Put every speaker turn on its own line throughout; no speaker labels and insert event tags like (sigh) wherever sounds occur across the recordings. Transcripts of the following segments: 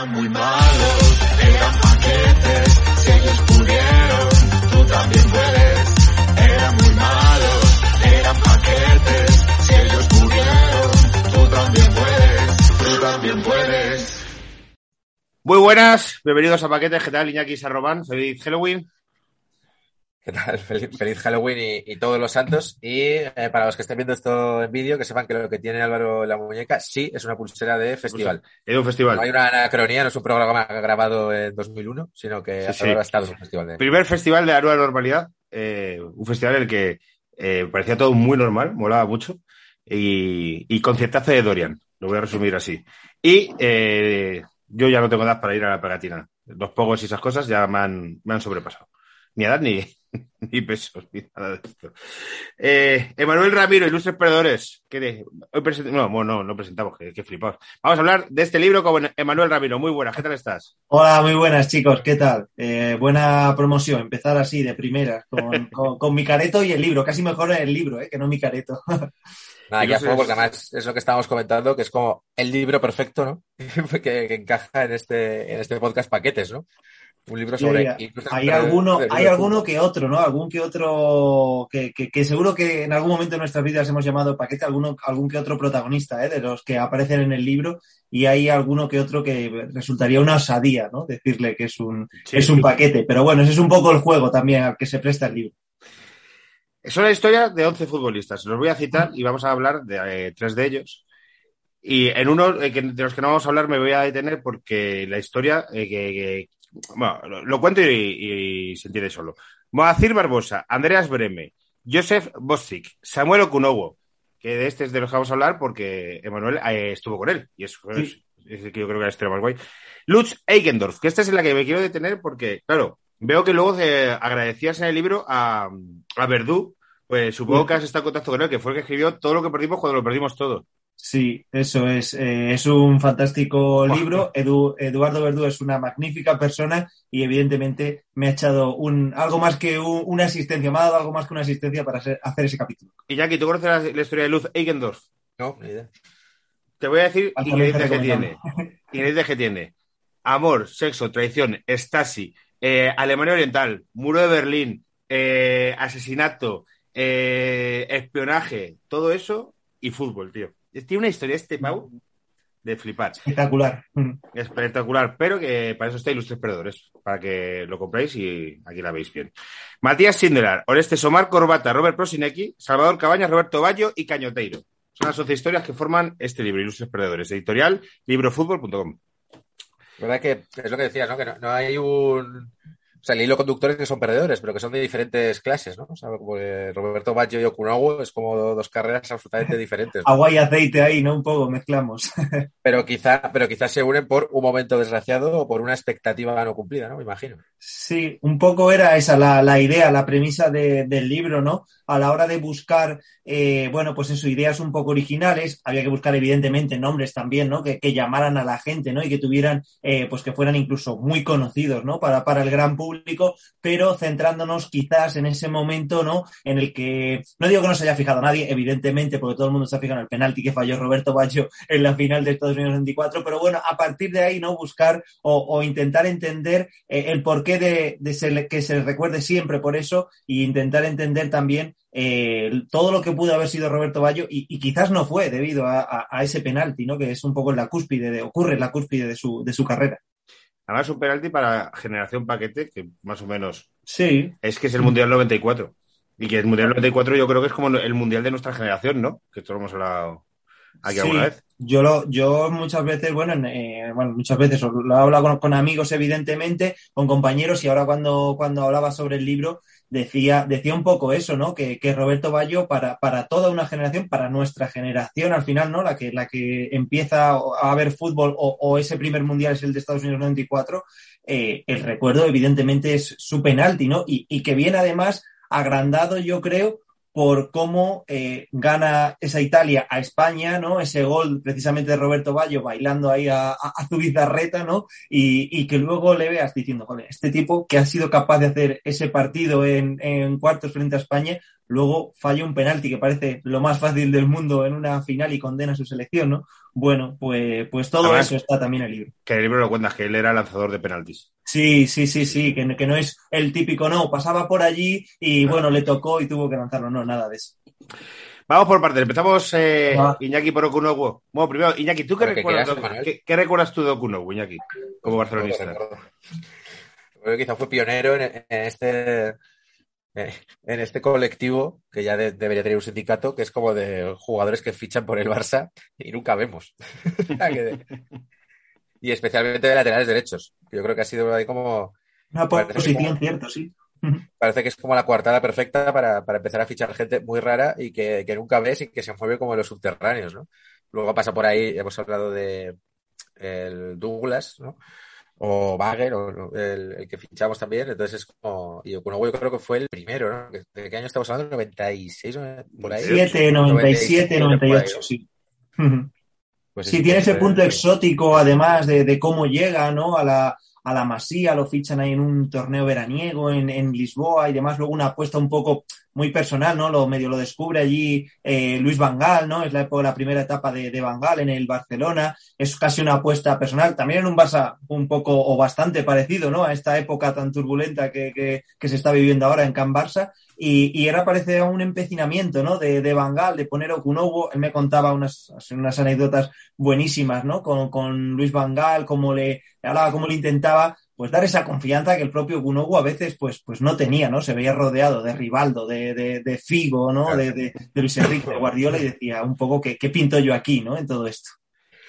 Eran muy malos, eran paquetes, si ellos pudieron, tú también puedes. Eran muy malos, eran paquetes, si ellos pudieron, tú también puedes, tú también puedes.
Muy buenas, bienvenidos a Paquetes, ¿qué tal? Iñaki Sarrobán, feliz Halloween.
¿Qué tal? (laughs) Feliz, feliz Halloween y, y, todos los santos. Y eh, para los que estén viendo esto en vídeo, que sepan que lo que tiene Álvaro en la muñeca sí es una pulsera de festival.
Es un festival.
No hay una anacronía, no es un programa grabado en 2001, sino que hasta ahora ha estado en un festival. De...
Primer festival de la nueva normalidad, eh, un festival en el que eh, parecía todo muy normal, molaba mucho, y, y conciertazo de Dorian, lo voy a resumir así. Y yo ya no tengo edad para ir a la pegatina. Los pogos y esas cosas ya me han, me han sobrepasado. Ni edad ni, (laughs) ni pesos, ni nada de esto. Eh, Emanuel Ramiro, Ilustres Perdedores. Hoy present... No, no, no presentamos, que, que flipados. Vamos a hablar de este libro con Emanuel Ramiro. Muy buenas, ¿qué tal estás?
Hola, muy buenas, chicos, ¿qué tal? Eh, buena promoción, empezar así, de primeras, con, (laughs) con, con, mi careto y el libro. Casi mejor el libro, ¿eh? que no mi careto. (laughs)
Nada, ya fue, porque además es lo que estábamos comentando, que es como el libro perfecto, ¿no? que, que, encaja en este, en este podcast paquetes, ¿no? Un libro sobre.
Sí, hay alguno, hay alguno que otro, ¿no? Algún que otro que, que, que, seguro que en algún momento de nuestras vidas hemos llamado paquete, alguno, algún que otro protagonista, ¿eh? De los que aparecen en el libro, y hay alguno que otro que resultaría una osadía, ¿no? Decirle que es un, sí, es un sí. paquete. Pero bueno, ese es un poco el juego también al que se presta el libro.
Es una historia de 11 futbolistas. Los voy a citar y vamos a hablar de eh, tres de ellos. Y en uno eh, de los que no vamos a hablar me voy a detener porque la historia eh, que, que, bueno, lo, lo cuento y, y, se entiende solo. Moacir Barbosa, Andreas Breme, Joseph Bostic, Samuel Okunowo, que de este es de los que vamos a hablar porque Emanuel eh, estuvo con él y sí. es, es, que yo creo que es historia más guay. Lutz Eigendorf, que esta es en la que me quiero detener porque, claro, veo que luego eh, agradecías en el libro a, a Verdú, pues supongo que has estado en contacto con él, que fue el que escribió todo lo que perdimos cuando lo perdimos todo.
Sí, eso es. Eh, es un fantástico libro. Edu, Eduardo Verdú es una magnífica persona y evidentemente me ha echado un, algo más que un, una asistencia, me ha dado algo más que una asistencia para hacer, hacer ese capítulo.
Y Jackie, ¿tú conoces la, la, historia de Luz Eigendorf?
No, ni idea.
Te voy a decir ingredientes que tiene. ingredientes que tiene. Amor, sexo, traición, estasi, eh, Alemania Oriental, muro de Berlín, eh, asesinato, eh, espionaje, todo eso y fútbol, tío. Tiene una historia este Pau de flipar.
Espectacular.
Espectacular, pero que para eso está Ilustres Perdedores, para que lo compréis y aquí la veis bien. Matías Sindelar, Oreste Somar, Corbata, Robert Prosinecki, Salvador Cabañas, Roberto Bayo y Cañoteiro. Son las 11 historias que forman este libro, Ilustres Perdedores, editorial librofutbol.com.
¿Verdad que es lo que decías, ¿no? Que no, no hay un o sea, el hilo conductores que son perdedores, pero que son de diferentes clases, ¿no? O sea, como Roberto Baggio y Okunawa es como dos carreras absolutamente diferentes.
¿no? Agua y aceite ahí, ¿no? Un poco, mezclamos. (laughs)
pero quizá, pero quizás se unen por un momento desgraciado o por una expectativa no cumplida, ¿no? Me imagino.
Sí, un poco era esa la, la idea, la premisa de, del libro, ¿no? A la hora de buscar, eh, bueno, pues eso, ideas un poco originales, había que buscar evidentemente nombres también, ¿no? Que, que llamaran a la gente, ¿no? Y que tuvieran, eh, pues que fueran incluso muy conocidos, ¿no? Para, para el gran público pero centrándonos quizás en ese momento, ¿no? En el que, no digo que no se haya fijado nadie, evidentemente, porque todo el mundo se ha fijado en el penalti que falló Roberto Baggio en la final de Estados Unidos 24, pero bueno, a partir de ahí, ¿no? Buscar o, o intentar entender eh, el porqué de, de ser, que se recuerde siempre por eso y intentar entender también eh, todo lo que pudo haber sido Roberto Baggio y, y quizás no fue debido a, a, a, ese penalti, ¿no? Que es un poco la cúspide, de, ocurre en la cúspide de su, de su carrera.
Además, un penalti para generación paquete, que más o menos.
Sí.
Es que es el Mundial 94. Y que el Mundial 94 yo creo que es como el Mundial de nuestra generación, ¿no? Que esto lo hemos hablado aquí
sí.
alguna vez.
Yo, lo, yo muchas veces, bueno, eh, bueno, muchas veces lo he hablado con, con, amigos, evidentemente, con compañeros, y ahora cuando, cuando hablaba sobre el libro, decía, decía un poco eso, ¿no? Que, que Roberto Bayo, para, para toda una generación, para nuestra generación, al final, ¿no? La que, la que empieza a ver fútbol o, o ese primer mundial es el de Estados Unidos 94, eh, el recuerdo, evidentemente, es su penalti, ¿no? Y, y que viene además agrandado, yo creo, por cómo eh, gana esa Italia a España, ¿no? Ese gol precisamente de Roberto Ballo bailando ahí a, a, su bizarreta, ¿no? Y, y, que luego le veas diciendo, joder, este tipo que ha sido capaz de hacer ese partido en cuartos frente a España, luego falla un penalti que parece lo más fácil del mundo en una final y condena su selección, ¿no? Bueno, pues, pues todo Además, eso está también en el libro.
Que el libro lo cuentas, que él era lanzador de penaltis.
Sí, sí, sí, sí, que, que no es el típico, no, pasaba por allí y bueno, le tocó y tuvo que lanzarlo, no, nada de eso.
Vamos por partes. Empezamos eh, ah. Iñaki por Okunogu. Bueno, primero, Iñaki, ¿tú qué recuerdas, ¿qué, ¿qué, recuerdas tú de Okunogu, Iñaki, como barcelonista?
Bueno, quizá fue pionero en, en, este en este colectivo que ya de, debería tener un sindicato que es como de jugadores que fichan por el Barça y nunca vemos. (laughs) y especialmente de laterales derechos. Yo creo que ha sido ahí como.
Una posición, como, cierto, sí.
Parece que es como la coartada perfecta para, para empezar a fichar gente muy rara y que, que, nunca ves y que se mueve como en los subterráneos, ¿no? Luego pasa por ahí, hemos hablado de el Douglas, ¿no? O Bagger, o el, el, que fichamos también, entonces es como, y yo creo que fue el primero, ¿no? ¿De qué año estamos hablando? ¿96 por ahí?
7, 97, 98, sí. Pues sí, tiene ese punto exótico, además de, de, cómo llega, ¿no? A la, a la Masía, lo fichan ahí en un torneo veraniego en, en, Lisboa y demás, luego una apuesta un poco muy personal, ¿no? Lo medio lo descubre allí eh, Luis Vangal, ¿no? Es la, la primera etapa de, de Vangal en el Barcelona, es casi una apuesta personal, también en un Barça un poco o bastante parecido, ¿no? A esta época tan turbulenta que, que, se está viviendo ahora en Can Barça y, y era parece un empecinamiento, ¿no? De, de Bangal, de poner Okunogo. Él me contaba unas, unas anécdotas buenísimas, ¿no? Con, con Luis Bangal, cómo le hablaba, cómo le intentaba pues dar esa confianza que el propio Gunogu a veces pues, pues no tenía, ¿no? Se veía rodeado de Rivaldo, de, de, de Figo, ¿no? De, de, de, Luis Enrique de Guardiola y decía un poco ¿qué, qué pinto yo aquí, ¿no? En todo esto.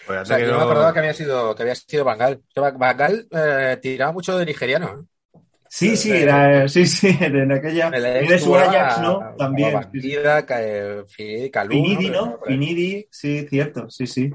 Pues, o sea, yo no... me acordaba que había sido, que había sido Bangal. Bangal eh, tiraba mucho de nigeriano. ¿eh?
Sí, sí, era, sí, sí, en aquella.
de
su Ajax, ¿no? También.
Finidi, Calú,
Finidi, ¿no? Finidi, sí, cierto, sí, sí.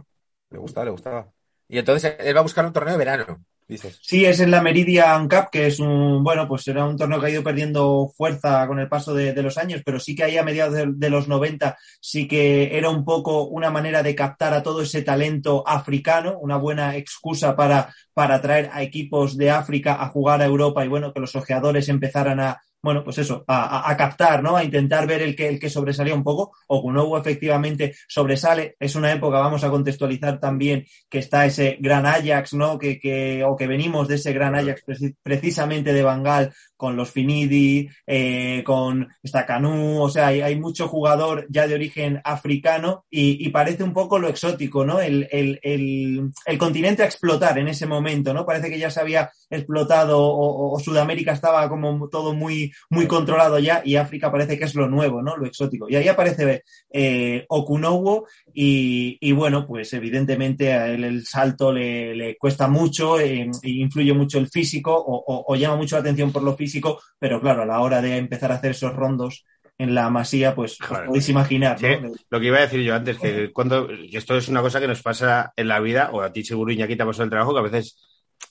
Le gustaba, le gustaba. Y entonces él va a buscar un torneo de verano. Dices.
Sí, es en la Meridian Cup, que es un, bueno, pues era un torneo que ha ido perdiendo fuerza con el paso de, los años, pero sí que ahí a mediados de, de, los 90 sí que era un poco una manera de captar a todo ese talento africano, una buena excusa para, para traer a equipos de África a jugar a Europa y bueno, que los ojeadores empezaran a, bueno, pues eso, a, a, captar, ¿no? A intentar ver el que, el que sobresalía un poco. Okunobu efectivamente sobresale. Es una época, vamos a contextualizar también, que está ese gran Ajax, ¿no? Que, que, o que venimos de ese gran Ajax precisamente de Bangal con los Finidi, eh, con Stacanú, o sea, hay, hay, mucho jugador ya de origen africano y, y parece un poco lo exótico, ¿no? El, el, el, el, continente a explotar en ese momento, ¿no? Parece que ya se había explotado o, o Sudamérica estaba como todo muy, muy controlado ya y África parece que es lo nuevo, ¿no? Lo exótico. Y ahí aparece eh, Okunowo y, y, bueno, pues evidentemente a él el salto le, le cuesta mucho, eh, influye mucho el físico o, o, o, llama mucho la atención por lo físico, pero claro, a la hora de empezar a hacer esos rondos en la masía, pues, pues podéis imaginar.
Sí, ¿no? Lo que iba a decir yo antes, que cuando esto es una cosa que nos pasa en la vida, o a ti seguro, Iñaki, te ha pasado el trabajo, que a veces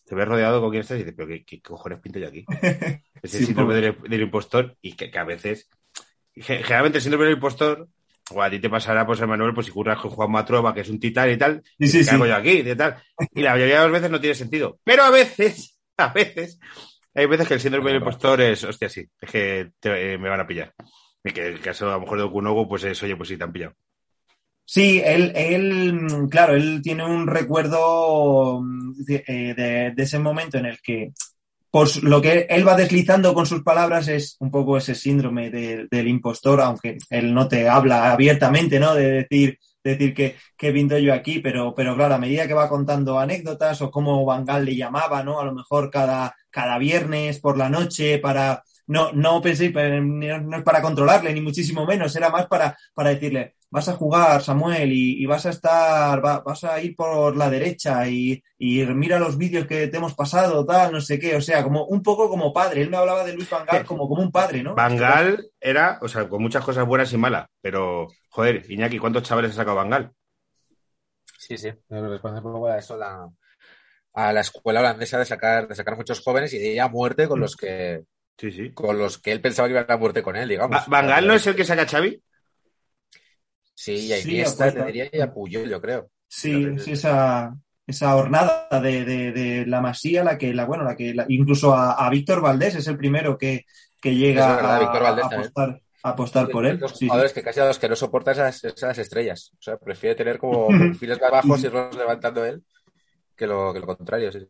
te ves rodeado con quien estás y dices, pero ¿qué, qué cojones pinto yo aquí? (laughs) Ese sí, síndrome del, del, impostor y que, que, a veces, generalmente el síndrome del impostor, o a ti te pasará, pues, Emanuel, pues si curras con Juan Matrova, que es un titán y tal,
sí, sí,
¿qué hago yo aquí? Y, tal. y la mayoría de las veces no tiene sentido. Pero a veces, (laughs) a veces, hay veces que el síndrome del impostor es, hostia, sí, es que te, eh, me van a pillar. Y que el caso, a lo mejor, de Okunogo, pues es, oye, pues sí, te han pillado.
Sí, él, él, claro, él tiene un recuerdo de, de, de, ese momento en el que, pues lo que él va deslizando con sus palabras es un poco ese síndrome de, del impostor, aunque él no te habla abiertamente, ¿no? De decir, decir que, que yo aquí, pero, pero claro, a medida que va contando anécdotas o cómo Bangal le llamaba, ¿no? A lo mejor cada, cada viernes por la noche para, no, no penséis, no es para controlarle, ni muchísimo menos, era más para, para decirle, vas a jugar, Samuel, y, y vas a estar, va- vas a ir por la derecha y, y mira los vídeos que te hemos pasado, tal, no sé qué, o sea, como un poco como padre. Él me hablaba de Luis Van Gaal como, como un padre, ¿no?
Bangal era, o sea, con muchas cosas buenas y malas, pero, joder, Iñaki, ¿cuántos chavales ha sacado Bangal?
Sí, sí. Responde un poco a eso la, a la escuela holandesa de sacar, de sacar muchos jóvenes y de ir a muerte con los que
Sí, sí.
con los que él pensaba que iban a muerte con él, digamos.
¿Bangal no es el que saca a Xavi?
Sí, y a
Sí,
Iniesta, te diría, y a Puyol, yo creo.
Sí, sí, esa, esa hornada de, de, de la Masía, la que, la, bueno, la que, la- incluso a, a Víctor Valdés es el primero que, que llega
Es verdad,
a,
Valdés
apostar, a apostar por él. Sí, sí.
jugadores que casi a los que no soporta esas, esas estrellas. O sea, prefiere tener como (laughs) perfiles más bajos y irlos levantando él que lo, que lo contrario. Sí.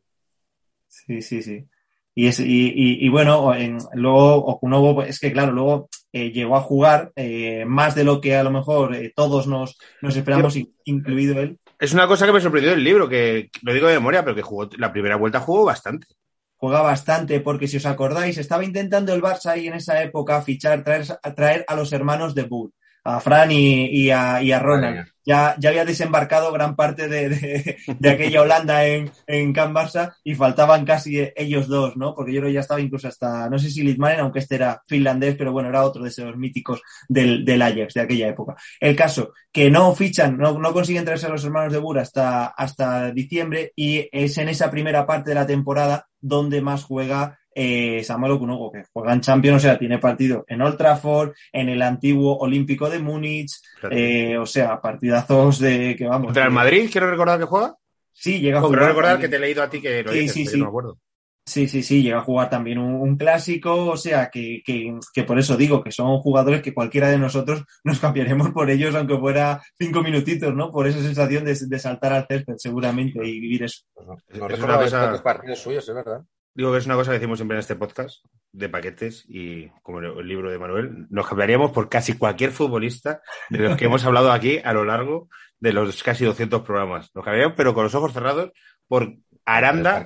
Sí, sí, sí. Y, es, y, y, y bueno, en, luego es que claro, luego eh, llegó a jugar eh, más de lo que a lo mejor eh, todos nos, nos esperamos, in- incluido él.
Es una cosa que me sorprendió del libro, que lo digo de memoria, pero que jugó, la primera vuelta jugó bastante.
Juega bastante, porque si os acordáis, estaba intentando el Barça ahí en esa época fichar, traer, traer a los hermanos de Bull, a Fran y, y a, y a Ronald. Ya, ya había desembarcado gran parte de, de, de aquella Holanda en, en Can Barça y faltaban casi ellos dos, ¿no? Porque yo creo que ya estaba incluso hasta, no sé si Litmanen, aunque este era finlandés, pero bueno, era otro de esos míticos del, del Ajax de aquella época. El caso, que no fichan, no, no consiguen traerse a los hermanos de Bura hasta, hasta diciembre y es en esa primera parte de la temporada donde más juega eh, Samuel Okunogo, que juega en Champions, o sea, tiene partido en Old Trafford, en el antiguo Olímpico de Múnich, eh, o sea, partidazos de que vamos.
¿Contra el Madrid? Quiero recordar que juega.
Sí, llega a jugar.
quiero recordar que te he leído a ti que lo
Sí,
dices,
sí, sí.
no me acuerdo.
Sí, sí, sí, llega a jugar también un, un clásico, o sea, que, que, que por eso digo que son jugadores que cualquiera de nosotros nos cambiaríamos por ellos, aunque fuera cinco minutitos, ¿no? Por esa sensación de, de saltar al césped, seguramente, y vivir eso.
Pues no,
Es
no
una cosa-
tantos partidos suyos, es verdad.
Digo que es una cosa que decimos siempre en este podcast de paquetes y como el libro de Manuel, nos cambiaríamos por casi cualquier futbolista de los que hemos (laughs) hablado aquí a lo largo de los casi 200 programas. Nos cambiaríamos, pero con los ojos cerrados, por Aranda,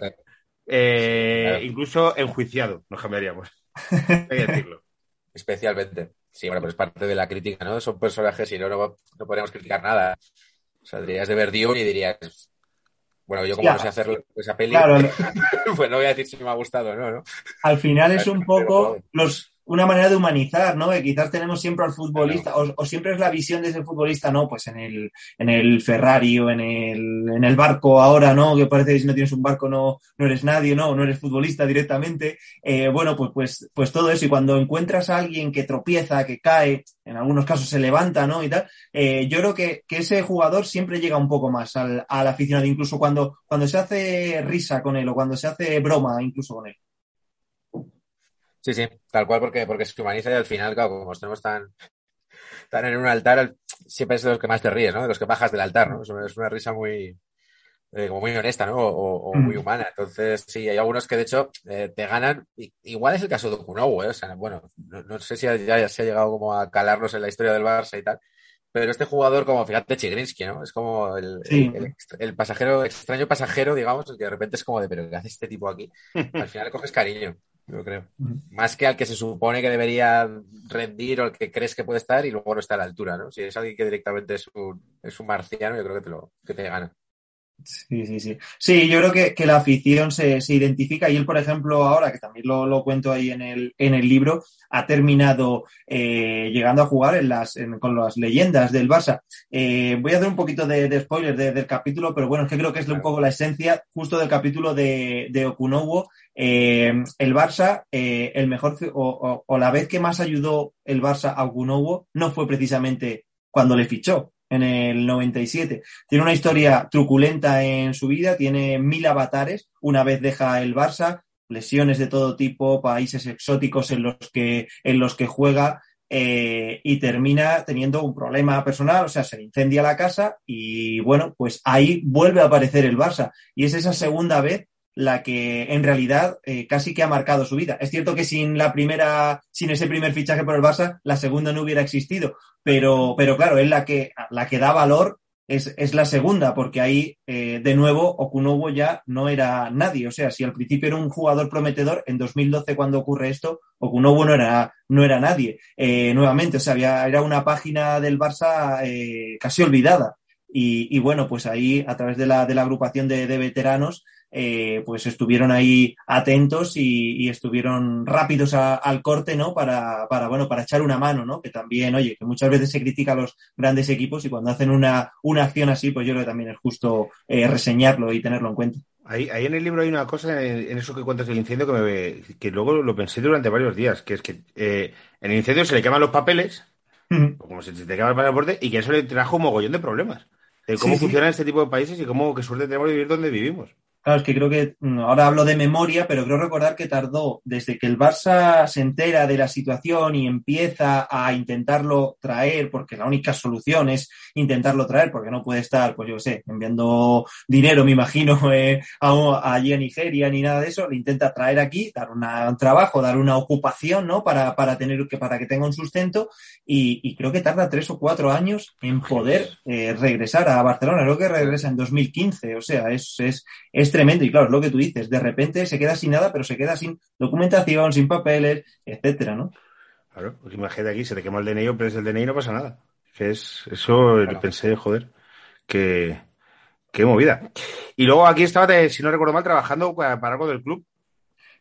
eh,
Claro.
incluso enjuiciado, nos cambiaríamos. Hay que decirlo. (laughs)
Especialmente. Sí, bueno, pero es parte de la crítica, ¿no? Son personajes y no, no, no podríamos criticar nada. Saldrías de ver Dune y dirías, bueno, yo como
Ya.
no sé hacer esa peli,
Claro, (laughs)
pues no voy a decir si me ha gustado o no, ¿no?
al final es un poco los, una manera de humanizar, ¿no? Que quizás tenemos siempre al futbolista, o, o siempre es la visión de ese futbolista, ¿no? Pues en el, en el Ferrari o en el, en el barco ahora, ¿no? Que parece que si no tienes un barco no, no eres nadie, ¿no? No eres futbolista directamente. Eh, bueno, pues, pues, pues todo eso. Y cuando encuentras a alguien que tropieza, que cae, en algunos casos se levanta, ¿no? Y tal, eh, yo creo que, que ese jugador siempre llega un poco más al, al aficionado, incluso cuando, cuando se hace risa con él o cuando se hace broma incluso con él.
Sí, sí, tal cual, porque, porque se humaniza y al final, claro, como estamos tan, tan en un altar, al- siempre es de los que más te ríes, ¿no? De los que bajas del altar, ¿no? Es una, risa muy, eh, como muy honesta, ¿no? O, o
Mm.
muy humana. Entonces, sí, hay algunos que de hecho eh, te ganan. Igual es el caso de Okunowo, ¿eh? O sea, bueno, no, no sé si ya, ya se ha llegado como a calarnos en la historia del Barça y tal. Pero este jugador, como fíjate, Chigrinsky, ¿no? Es como el,
Sí.
el, el extra- el pasajero, extraño pasajero, digamos, el que de repente es como de, pero ¿qué hace este tipo aquí? (laughs) Al final coges cariño, yo creo. Más que al que se supone que debería rendir o al que crees que puede estar y luego no está a la altura, ¿no? Si es alguien que directamente es un, es un marciano, yo creo que te lo, que te gana.
Sí, sí, sí. Sí, yo creo que, que la afición se, se identifica y él, por ejemplo, ahora, que también lo, lo cuento ahí en el, en el libro, ha terminado eh, llegando a jugar en las, en- con las leyendas del Barça. Eh, voy a hacer un poquito de, de spoiler de- del capítulo, pero bueno, es que creo que es un poco la esencia justo del capítulo de, de Okunowo. Eh, el Barça, el mejor, o, o- o la vez que más ayudó el Barça a Okunowo no fue precisamente cuando le fichó en el 97. Tiene una historia truculenta en su vida, tiene mil avatares. Una vez deja el Barça, lesiones de todo tipo, países exóticos en los que, en los que juega eh, y termina teniendo un problema personal, o sea, se incendia la casa y bueno, pues ahí vuelve a aparecer el Barça. Y es esa segunda vez la que en realidad eh, casi que ha marcado su vida. Es cierto que sin la primera, sin ese primer fichaje por el Barça, la segunda no hubiera existido, pero, pero claro, es la que, la que da valor es, es la segunda, porque ahí, eh, de nuevo, Okunowo ya no era nadie. O sea, si al principio era un jugador prometedor, en 2012, cuando ocurre esto, Okunowo no era, no era nadie. Eh, nuevamente, o sea, había, era una página del Barça eh, casi olvidada. Y, y, bueno, pues ahí, a través de la, de la agrupación de, de veteranos, eh, pues estuvieron ahí atentos y, y estuvieron rápidos a, al corte, ¿no? Para, para, bueno, para echar una mano, ¿no? Que también, oye, que muchas veces se critica a los grandes equipos y cuando hacen una, una acción así, pues yo creo que también es justo eh, reseñarlo y tenerlo en cuenta.
Ahí, ahí, en el libro hay una cosa, en, eso que cuentas del incendio, que, me, que luego lo pensé durante varios días, que es que eh, en el incendio se le queman los papeles, uh -huh. como se te quema el pasaporte, y que eso le trajo un mogollón de problemas. De cómo sí, funcionan sí. este tipo de países y cómo qué suerte tenemos de vivir donde vivimos.
Claro, es que creo que mm, ahora hablo de memoria, pero creo recordar que tardó desde que el Barça se entera de la situación y empieza a intentarlo traer, porque la única solución es intentarlo traer, porque no puede estar, pues yo sé, enviando dinero, me imagino, (laughs) eh, a, allí a Nigeria ni nada de eso, le intenta traer aquí, dar una, un trabajo, dar una ocupación, ¿no? Para, para tener que, para que tenga un sustento, y, y creo que tarda tres o cuatro años en poder eh, regresar a Barcelona. Creo que regresa en 2015, o sea, es, es, es tremendo. Y claro, es lo que tú dices, de repente se queda sin nada, pero se queda sin documentación, sin papeles, etcétera, ¿no?
Claro, pues imagínate aquí, se te quema el DNI, pero es el DNI no pasa nada. Es, eso claro. pensé, joder, que qué movida. Y luego aquí estaba, si no recuerdo mal, trabajando para, para algo del club.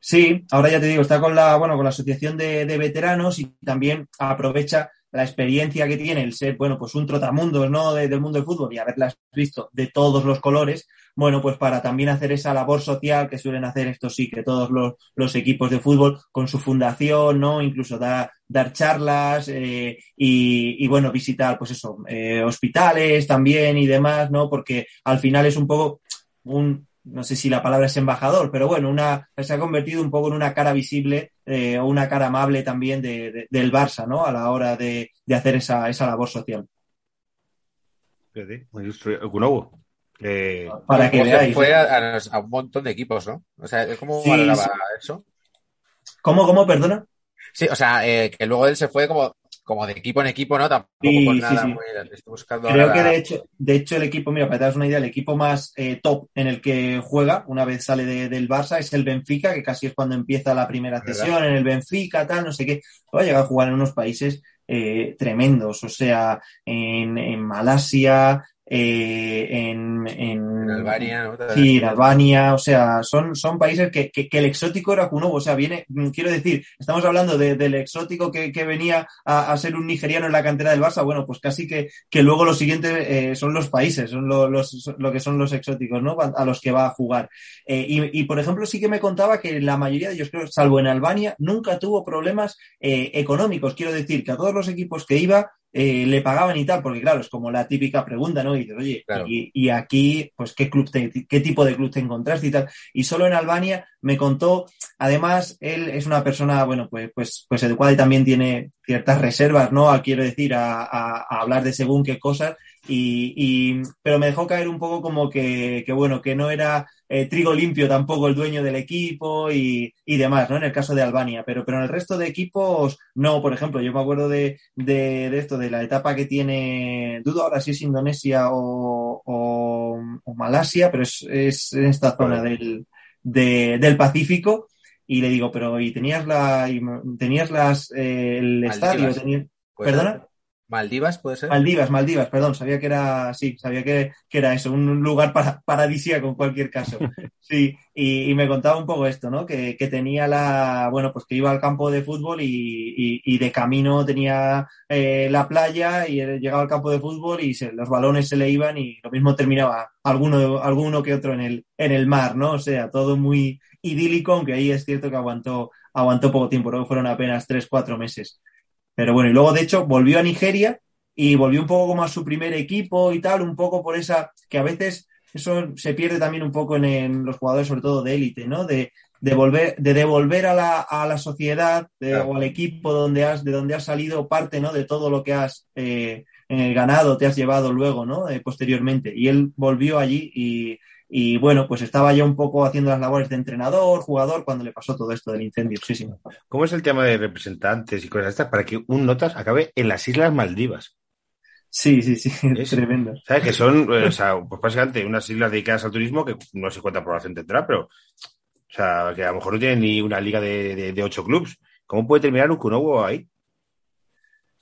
Sí, ahora ya te digo, está con la, bueno, con la asociación de, de veteranos y también aprovecha la experiencia que tiene el ser, bueno, pues un trotamundos, ¿no? De, del mundo del fútbol y haberlas visto de todos los colores, bueno, pues para también hacer esa labor social que suelen hacer estos sí, que todos los, equipos de fútbol con su fundación, ¿no? Incluso da, dar charlas eh, y, y, bueno, visitar, pues eso, eh, hospitales también y demás, ¿no? Porque al final es un poco un, no sé si la palabra es embajador, pero bueno, una, se ha convertido un poco en una cara visible eh, o una cara amable también de, de, del Barça, ¿no? A la hora de, de hacer esa, esa, labor social.
Eh, Para que veáis. Fue a, a, un montón de equipos, ¿no? O sea, ¿cómo sí, valoraba sí. eso?
¿Cómo, cómo, perdona?
Sí, o sea, eh, que luego él se fue como como de equipo en equipo, ¿no? Tampoco sí, nada. Sí, sí. Muy, estoy buscando
Creo que de hecho, de hecho el equipo, mira, para das una idea, el equipo más eh, top en el que juega una vez sale de, del Barça es el Benfica, que casi es cuando empieza la primera cesión, en el Benfica, tal, no sé qué. Va a llegar a jugar en unos países eh, tremendos, o sea, en, en Malasia, eh, en, en,
en, Albania, ¿no?
Sí, en Albania, o sea, son, son países que, que, que el exótico era Kunobo, o sea, viene, quiero decir, estamos hablando de, del exótico que, que venía a, a, ser un nigeriano en la cantera del Barça, bueno, pues casi que, que luego los siguientes eh, son los países, son lo, los, lo que son los exóticos, ¿no? A los que va a jugar. Eh, y, y, por ejemplo, sí que me contaba que la mayoría de ellos, creo, salvo en Albania, nunca tuvo problemas eh, económicos, quiero decir, que a todos los equipos que iba, eh, le pagaban y tal, porque claro, es como la típica pregunta, ¿no? Y dices, oye, claro. y, y, aquí, pues, ¿qué club te, qué tipo de club te encontraste y tal? Y solo en Albania me contó, además, él es una persona, bueno, pues, pues, pues educada y también tiene ciertas reservas, ¿no? Quiero decir, a, a, a hablar de según qué cosas, y, y, pero me dejó caer un poco como que, que bueno, que no era eh, trigo limpio tampoco el dueño del equipo y, y, demás, ¿no? En el caso de Albania, pero, pero en el resto de equipos, no, por ejemplo, yo me acuerdo de, de, de esto, de la etapa que tiene, dudo ahora si es Indonesia o, o, o Malasia, pero es, es en esta zona del, de, del Pacífico, y le digo, pero y tenías la, y tenías las, eh, el estadio, tenías, ¿perdona?
Maldivas, ¿puede ser?
Maldivas, Maldivas, perdón, sabía que era, sí, sabía que, que era eso, un lugar para, paradisíaco en cualquier caso. (laughs) Sí, y, y, me contaba un poco esto, ¿no? Que, que, tenía la, bueno, pues que iba al campo de fútbol y, y, y de camino tenía eh, la playa y llegaba al campo de fútbol y se, los balones se le iban y lo mismo terminaba alguno, alguno que otro en el, en el mar, ¿no? O sea, todo muy idílico, aunque ahí es cierto que aguantó, aguantó poco tiempo, luego fueron apenas tres, cuatro meses. Pero bueno, y luego de hecho volvió a Nigeria y volvió un poco como a su primer equipo y tal, un poco por esa, que a veces eso se pierde también un poco en, en los jugadores, sobre todo de élite, ¿no? De, de, volver, de devolver a la, a la sociedad de, claro. o al equipo donde has, de donde has salido parte, ¿no? De todo lo que has eh, ganado, te has llevado luego, ¿no? Eh, posteriormente. Y él volvió allí y, y bueno, pues estaba ya un poco haciendo las labores de entrenador, jugador, cuando le pasó todo esto del incendio. Sí, sí.
¿Cómo es el tema de representantes y cosas estas para que un notas acabe en las Islas Maldivas?
Sí, sí, sí, (laughs)
Es-
tremendo.
¿Sabes? Que son, eh, o sea, pues básicamente unas islas dedicadas al turismo que no sé cuánta población tendrá, pero, o sea, que a lo mejor no tienen ni una liga de, de, de ocho clubs. ¿Cómo puede terminar un Kunowo ahí?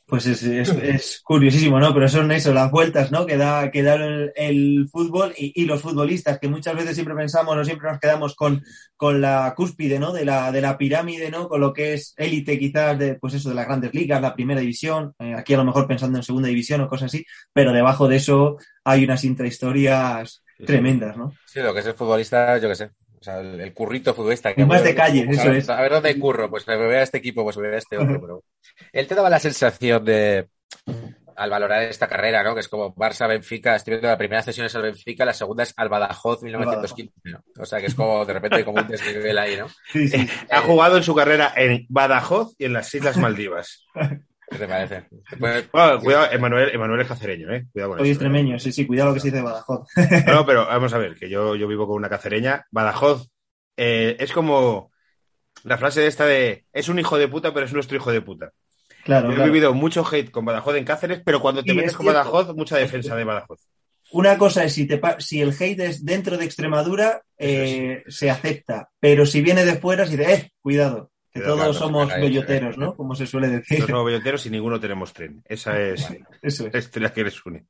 Pues es, es, es curiosísimo, ¿no? Pero son eso, las vueltas, ¿no? Que da, que da el, el fútbol y, y los futbolistas, que muchas veces siempre pensamos o siempre nos quedamos con, con la cúspide, ¿no? De la, de la pirámide, ¿no? Con lo que es élite quizás de, pues eso, de las grandes ligas, la primera división, eh, aquí a lo mejor pensando en segunda división o cosas así, pero debajo de eso hay unas intrahistorias tremendas, ¿no?
Sí, lo que es el futbolista, yo qué sé. O sea, el, el currito futbolista. Que
Más de calle, eso es.
A ver dónde curro, pues me voy a este equipo, pues me voy a este otro. (laughs) Pero... Él te daba la sensación de, al valorar esta carrera, ¿no? Que es como Barça-Benfica, estoy viendo la primera sesión es al Benfica, la segunda es al Badajoz 1915, ¿no? O sea, que es como, de repente, hay como un desnivel ahí, ¿no? (laughs)
Sí, sí.
Ha jugado en su carrera en Badajoz y en las Islas Maldivas. (laughs)
¿Qué te parece? Te puede-
Bueno, cuidado, Emanuel, Emanuel es cacereño, ¿eh? Cuidado con
Hoy
eso.
extremeño, sí, sí, cuidado lo que se dice de Badajoz.
No, pero vamos a ver, que yo, yo vivo con una cacereña. Badajoz eh, es como la frase de esta de es un hijo de puta, pero es nuestro hijo de puta.
Claro,
Yo he vivido mucho hate con Badajoz en Cáceres, pero cuando te
Sí,
metes
es
con
cierto.
Badajoz, mucha defensa de Badajoz.
Una cosa es si, te, pa- si el hate es dentro de Extremadura, eh, se acepta. Pero si viene de fuera, si de, eh, Cuidado, todos
claro,
somos belloteros, ¿no? Como se suele decir.
No somos belloteros y ninguno tenemos tren. Esa es
Eso
la
es.
historia que les une.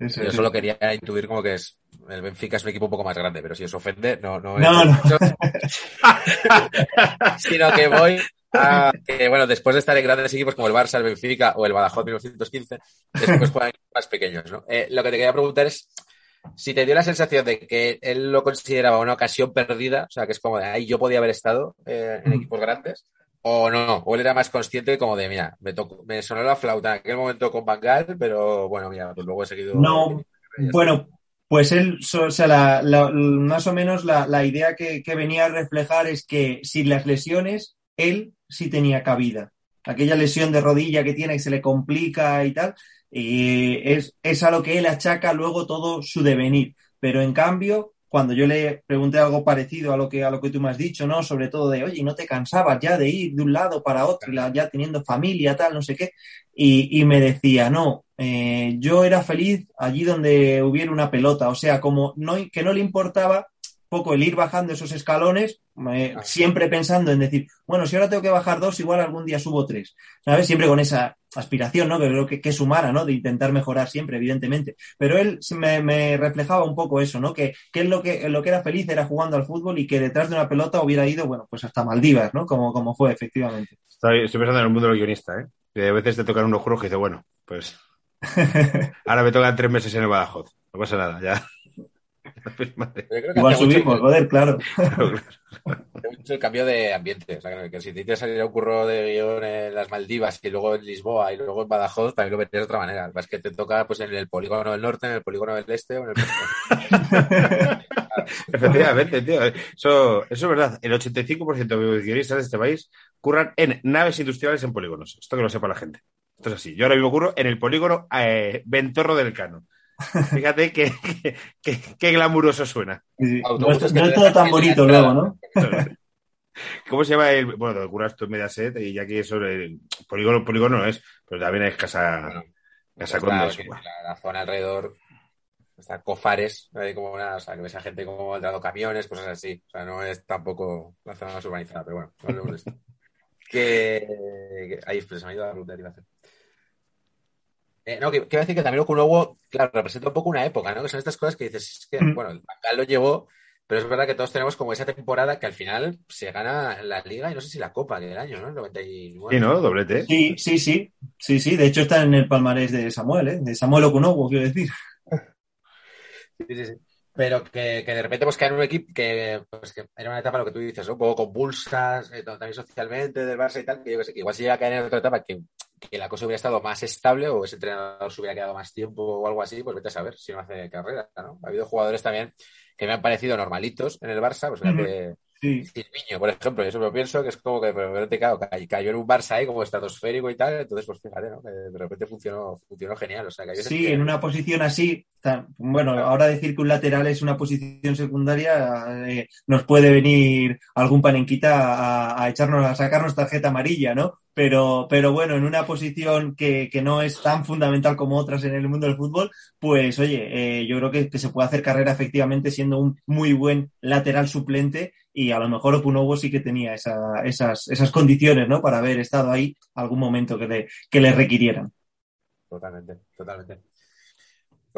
eso
Yo
es.
solo quería intuir como que es el Benfica es un equipo un poco más grande, pero si os ofende, no, no,
No, no. (laughs)
sino que voy a que, bueno, después de estar en grandes equipos como el Barça, el Benfica o el Badajoz 1915, después juegan más pequeños, ¿no? Eh, lo que te quería preguntar es si te dio la sensación de que él lo consideraba una ocasión perdida, o sea, que es como de ahí yo podía haber estado eh, en
Mm.
equipos grandes, o no, o él era más consciente como de, mira, me, tocó, me sonó la flauta en aquel momento con Bangal, pero bueno, mira, pues luego he seguido.
No, bueno, pues él, o sea, la- la- más o menos la, la idea que, que venía a reflejar es que sin las lesiones, él sí tenía cabida. Aquella lesión de rodilla que tiene que se le complica y tal, eh, es, es a lo que él achaca luego todo su devenir. Pero en cambio, cuando yo le pregunté algo parecido a lo que, a lo que tú me has dicho, ¿no? Sobre todo de, oye, ¿no te cansabas ya de ir de un lado para otro, y ya teniendo familia, tal, no sé qué? Y, y me decía, no, eh, yo era feliz allí donde hubiera una pelota, o sea, como no, que no le importaba poco el ir bajando esos escalones, eh, siempre pensando en decir, bueno, si ahora tengo que bajar dos, igual algún día subo tres, ¿sabes? Siempre con esa aspiración, ¿no? Que creo que, que sumara, ¿no? De intentar mejorar siempre, evidentemente. Pero él me, me reflejaba un poco eso, ¿no? Que, que él lo que, lo que era feliz era jugando al fútbol y que detrás de una pelota hubiera ido, bueno, pues hasta Maldivas, ¿no? Como, como fue, efectivamente.
Estoy, estoy pensando en el mundo del guionista, ¿eh? Que a veces te tocan unos juros que dices, bueno, pues (laughs) ahora me tocan tres meses en el Badajoz. No pasa nada, ya. Madre,
Yo creo que
Igual subimos, joder, claro.
claro, claro.
hace mucho el cambio de ambiente. O sea, que, que si te quieres salir a un curro de guion en las Maldivas y luego en Lisboa y luego en Badajoz, también lo verías de otra manera. Es que te toca pues en el polígono del norte, en el polígono del este o en el (laughs)
Efectivamente, tío. Eso, eso es verdad. El 85% de los guionistas de este país curran en naves industriales en polígonos. Esto que lo sepa la gente. Esto es así. Yo ahora mismo curro en el polígono eh, Ventorro del Cano. Fíjate que, que, que- qué glamuroso suena.
Sí, No es,
que
no
te
es todo tan bonito luego, ¿no? (laughs)
¿Cómo se llama el. Bueno, donde curras tú en Mediaset y ya que eso. El polígono, polígono no es, pero también es casa.
Bueno,
casa eso,
la, la zona alrededor está Cofares, hay como una, o sea, que ves a gente como entrando camiones, cosas así. O sea, no es tampoco la zona más urbanizada, pero bueno, no hablemos de esto. Que, que- ahí pues, se me ha ido la pregunta que iba a hacer. Eh, no, a decir que también Okunowo, claro, representa un poco una época, ¿no? Que son estas cosas que dices, es que,
Mm.
bueno, el Bangal lo llevó, pero es verdad que todos tenemos como esa temporada que al final se gana la Liga y no sé si la Copa del año, ¿no? El 99.
Sí, ¿no? Doblete.
Sí, sí, sí. Sí, sí. De hecho, está en el palmarés de Samuel, ¿eh? De Samuel Okunowo, quiero decir. (laughs)
Sí, sí, sí. Pero que, que de repente pues cae en un equipo que, pues, que era una etapa lo que tú dices, ¿no? un poco convulsas, eh, también socialmente del Barça y tal, que yo que sé, que igual si llega a caer en otra etapa que, que la cosa hubiera estado más estable o ese entrenador se hubiera quedado más tiempo o algo así, pues vete a saber si no hace carrera, ¿no? Ha habido jugadores también que me han parecido normalitos en el Barça, pues fíjate,
Sí.
Silviño, por ejemplo, yo siempre pienso que es como que de repente, claro, cay- cayó en un Barça ahí como estratosférico y tal, entonces pues fíjate, ¿no? Que de repente funcionó, funcionó genial, o sea, que
Sí,
que-
en una posición así, tan- bueno, ahora decir que un lateral es una posición secundaria, eh, nos puede venir algún panenquita a, a echarnos, a sacarnos tarjeta amarilla, ¿no? Pero, pero bueno, en una posición que, que no es tan fundamental como otras en el mundo del fútbol, pues oye, eh, yo creo que, que se puede hacer carrera efectivamente siendo un muy buen lateral suplente y a lo mejor Okunowo sí que tenía esa- esas, esas condiciones, ¿no? Para haber estado ahí algún momento que le, que le requirieran.
Totalmente, totalmente.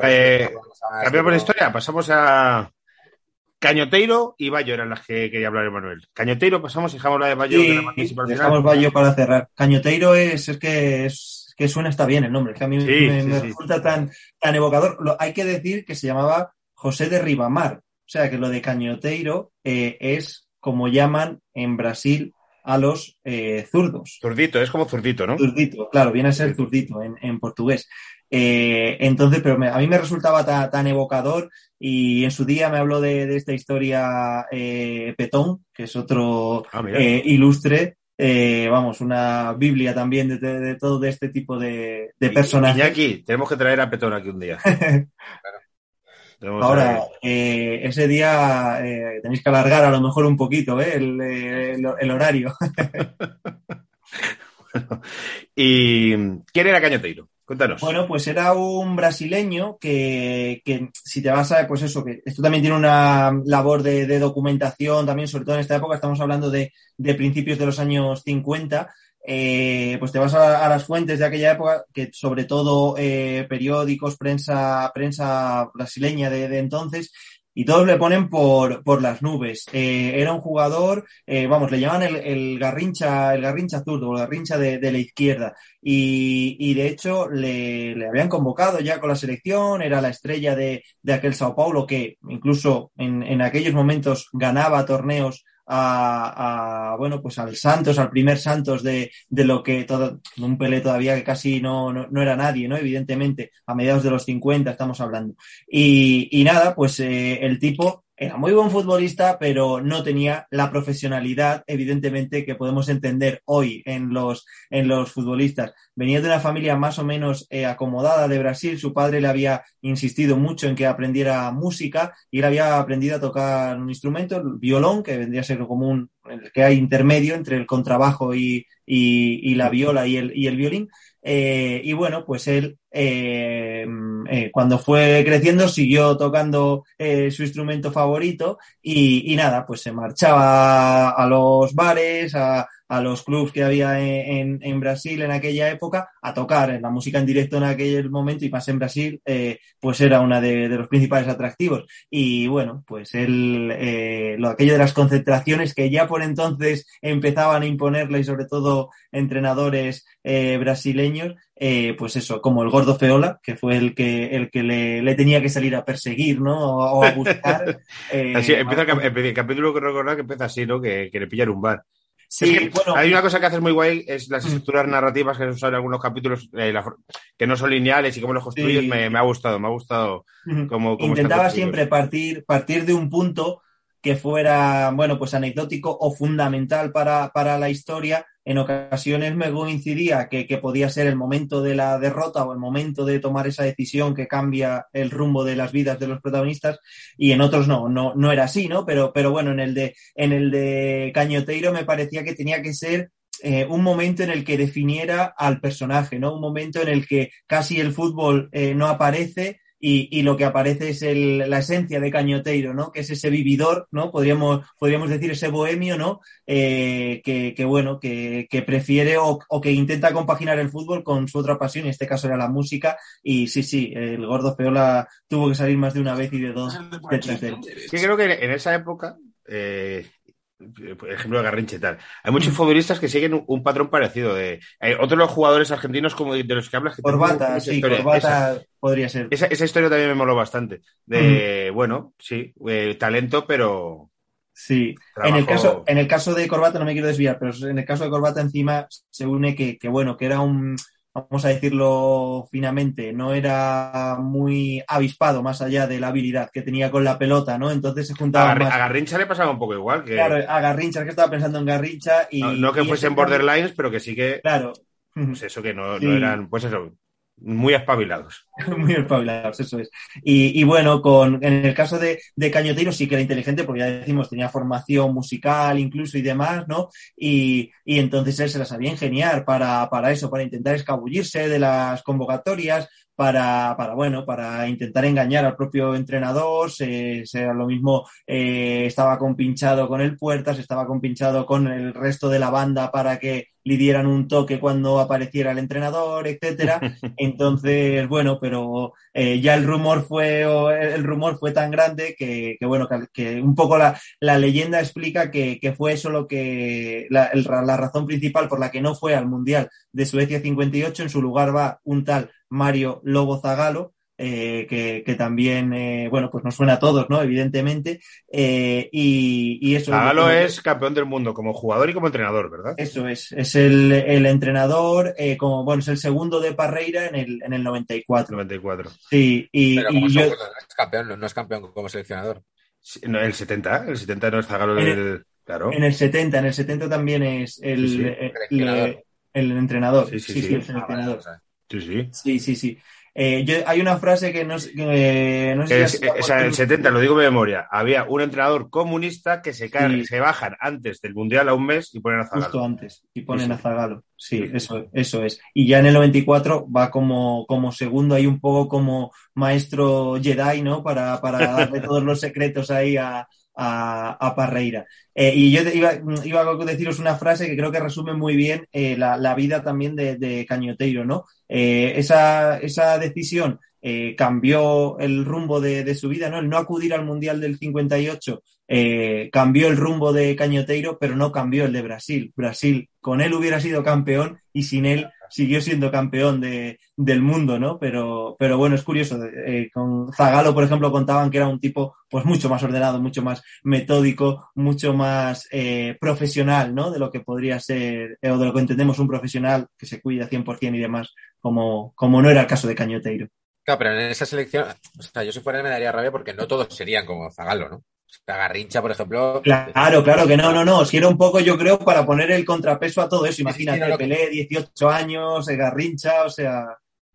Eh,
vamos a-
Cambiamos de historia, pasamos a Cañoteiro y Bayo eran las que quería hablar Emanuel. Cañoteiro, pasamos y dejamos la de Bayo.
Sí,
la final.
dejamos Bayo para cerrar. Cañoteiro es, es que es que suena está bien el nombre, es que a mí
Sí,
me,
sí,
me
sí.
resulta tan, tan evocador. Lo- hay que decir que se llamaba José de Ribamar, sea que lo de Cañoteiro eh, es como llaman en Brasil a los eh, zurdos.
Zurdito, es como zurdito, ¿no?
Zurdito, claro, viene a ser
Zurdito.
en, en portugués. Eh, entonces, pero me- a mí me resultaba ta- tan, evocador y en su día me habló de, de esta historia eh, Petón, que es otro
Ah,
eh, ilustre, eh, vamos, una biblia también de, de- de todo este tipo de, de
Y-
personajes.
Iñaki, tenemos que traer a Petón aquí un día. (laughs) Tenemos
Ahora, eh, ese día eh, tenéis que alargar a lo mejor un poquito eh, el, eh, el- el horario. (laughs)
¿Y quién era Cañoteiro? Cuéntanos.
Bueno, pues era un brasileño que, que si te vas a, pues eso, que esto también tiene una labor de, de documentación, también sobre todo en esta época, estamos hablando de, de principios de los años 50, eh, pues te vas a, las fuentes de aquella época, que sobre todo eh, periódicos, prensa, prensa brasileña de, entonces, y todos le ponen por, por las nubes. Eh, era un jugador, eh, vamos, le llaman el, el garrincha, el garrincha zurdo, el garrincha de, de la izquierda. Y, y de hecho le, le habían convocado ya con la selección, era la estrella de, de aquel Sao Paulo que incluso en, en aquellos momentos ganaba torneos a, bueno, pues al Santos, al primer Santos de, de lo que todo, un Pelé todavía que casi no, no, no era nadie, ¿no? Evidentemente, a mediados de los 50 estamos hablando. Y, y nada, pues eh, el tipo era muy buen futbolista, pero no tenía la profesionalidad, evidentemente, que podemos entender hoy en los, en los futbolistas. Venía de una familia más o menos eh, acomodada de Brasil. Su padre le había insistido mucho en que aprendiera música y él había aprendido a tocar un instrumento, el violón, que vendría a ser como un, que hay intermedio entre el contrabajo y, y, y la viola y el, y el violín. Eh, y bueno, pues él eh, eh, cuando fue creciendo siguió tocando eh, su instrumento favorito y, y, nada, pues se marchaba a los bares, a, a los clubs que había en, en, Brasil en aquella época a tocar la música en directo en aquel momento y más en Brasil, eh, pues era una de, de, los principales atractivos. Y bueno, pues él, eh, lo, aquello de las concentraciones que ya por entonces empezaban a imponerle y sobre todo entrenadores eh, brasileños, eh, pues eso, como el gordo Feola, que fue el que, el que le, le tenía que salir a perseguir, ¿no? O, o a buscar. (laughs) eh,
así, empieza el, cap el, capítulo que recordar que empieza así, ¿no? Que, que le pillan un bar.
Sí,
es que
bueno,
hay una cosa que haces muy guay, es las estructuras narrativas que son en algunos capítulos eh, la, que no son lineales y cómo los construyes,
Sí.
me, me, ha gustado, me ha gustado cómo, cómo
Intentaba siempre partir, partir de un punto que fuera, bueno, pues anecdótico o fundamental para, para la historia. En ocasiones me coincidía que, que, podía ser el momento de la derrota o el momento de tomar esa decisión que cambia el rumbo de las vidas de los protagonistas y en otros no, no, no era así, ¿no? Pero, pero bueno, en el de, en el de Cañoteiro me parecía que tenía que ser eh, un momento en el que definiera al personaje, ¿no? Un momento en el que casi el fútbol eh, no aparece y, y, lo que aparece es el, la esencia de Cañoteiro, ¿no? Que es ese vividor, ¿no? Podríamos, podríamos decir ese bohemio, ¿no? Eh, que, que, bueno, que, que prefiere o, o, que intenta compaginar el fútbol con su otra pasión, en este caso era la música. Y sí, sí, el gordo Feola tuvo que salir más de una vez y de dos detrás de él.
Sí, creo que en esa época, eh, por ejemplo, de Garrincha y tal. Hay muchos futbolistas que siguen un, un patrón parecido. De hay otros los jugadores argentinos como de los que hablas. Que
Corbata, sí, historia. Corbata esa, podría ser.
Esa, esa, historia también me moló bastante. De, mm. bueno, sí, eh, talento, pero.
Sí, trabajo... en el, caso, en el caso de Corbata, no me quiero desviar, pero en el caso de Corbata encima se une que, que bueno, que era un, vamos a decirlo finamente, no era muy avispado más allá de la habilidad que tenía con la pelota, ¿no? Entonces se
A,
juntaba más.
a Garrincha le pasaba un poco igual. Que,
Claro, a Garrincha, es que estaba pensando en Garrincha y.
no, no que
y
fuese
ese
en borderlines, pero que sí que,
Claro.
pues eso, que no,
Sí.
no eran, pues eso, muy espabilados. (laughs)
Muy espabilados, eso es. Y, y bueno, con, en el caso de, de sí que era inteligente, porque ya decimos, tenía formación musical incluso y demás, ¿no? Y, y entonces él se las sabía ingeniar para, para eso, para intentar escabullirse de las convocatorias, para, para bueno, para intentar engañar al propio entrenador, se, se- lo mismo eh, estaba compinchado con el Puertas, estaba compinchado con el resto de la banda para que le dieran un toque cuando apareciera el entrenador, etcétera. (laughs) Entonces, bueno, pero eh, ya el rumor fue o el rumor fue tan grande que, que, bueno, que, que un poco la, la leyenda explica que, que fue eso lo que la, el- la razón principal por la que no fue al Mundial de Suecia 58. En su lugar va un tal Mario Lobo Zagalo, eh, que, que también, eh, bueno, pues nos suena a todos, ¿no? Evidentemente. Eh, y, y eso
Zagalo
lo que-
es campeón del mundo como jugador y como entrenador, ¿verdad?
eso es, es el, el entrenador, eh, como bueno, es el segundo de Parreira en el, en el 94.
94.
Sí, y,
Pero
y
como
yo,
segundo, no es campeón, no, es campeón como seleccionador.
Sí, no, el 70, el 70 no es Zagalo
En
el, claro.
en el 70, en el 70 también es el,
Sí, sí.
el-
Seleccionador.
el entrenador.
Sí, sí, sí.
el
Ah, vale,
seleccionador.
o sea,
Sí, sí.
Sí, sí, sí. Eh, yo, hay una frase que no, que, no sé
El,
si
o sea, el 70, lo digo de memoria, había un entrenador comunista que se, car-
Sí.
se bajan antes del Mundial a un mes y ponen a
justo
Zagalo.
antes y ponen
Sí,
a. Zagalo. Sí. eso, eso es. Y ya en el 94 va como, como segundo ahí un poco como maestro Jedi, ¿no? Para, para darle todos los secretos ahí a, a, a Parreira. Eh, y yo iba, iba a deciros una frase que creo que resume muy bien eh, la, la vida también de, Cañoteiro, ¿no? Eh, esa, esa decisión cambió el rumbo de, su vida, ¿no? El no acudir al Mundial del 58 eh, cambió el rumbo de Cañoteiro, pero no cambió el de Brasil. Brasil con él hubiera sido campeón y sin él siguió siendo campeón de, del mundo, ¿no? Pero, pero bueno, es curioso. eh, con Zagalo, por ejemplo, contaban que era un tipo pues mucho más ordenado, mucho más metódico, mucho más eh, profesional, ¿no? De lo que podría ser, eh, o de lo que entendemos un profesional que se cuida 100% y demás, como, como no era el caso de Cañoteiro.
Claro, pero en esa selección, o sea, yo si fuera me daría rabia porque no todos serían como Zagalo, ¿no? Sea, Garrincha, por ejemplo.
Claro, claro que no, no, no. Si era un poco, yo creo, para poner el contrapeso a todo eso.
sí,
Imagínate,
no, que-
Pelé, 18 años, Garrincha, o sea.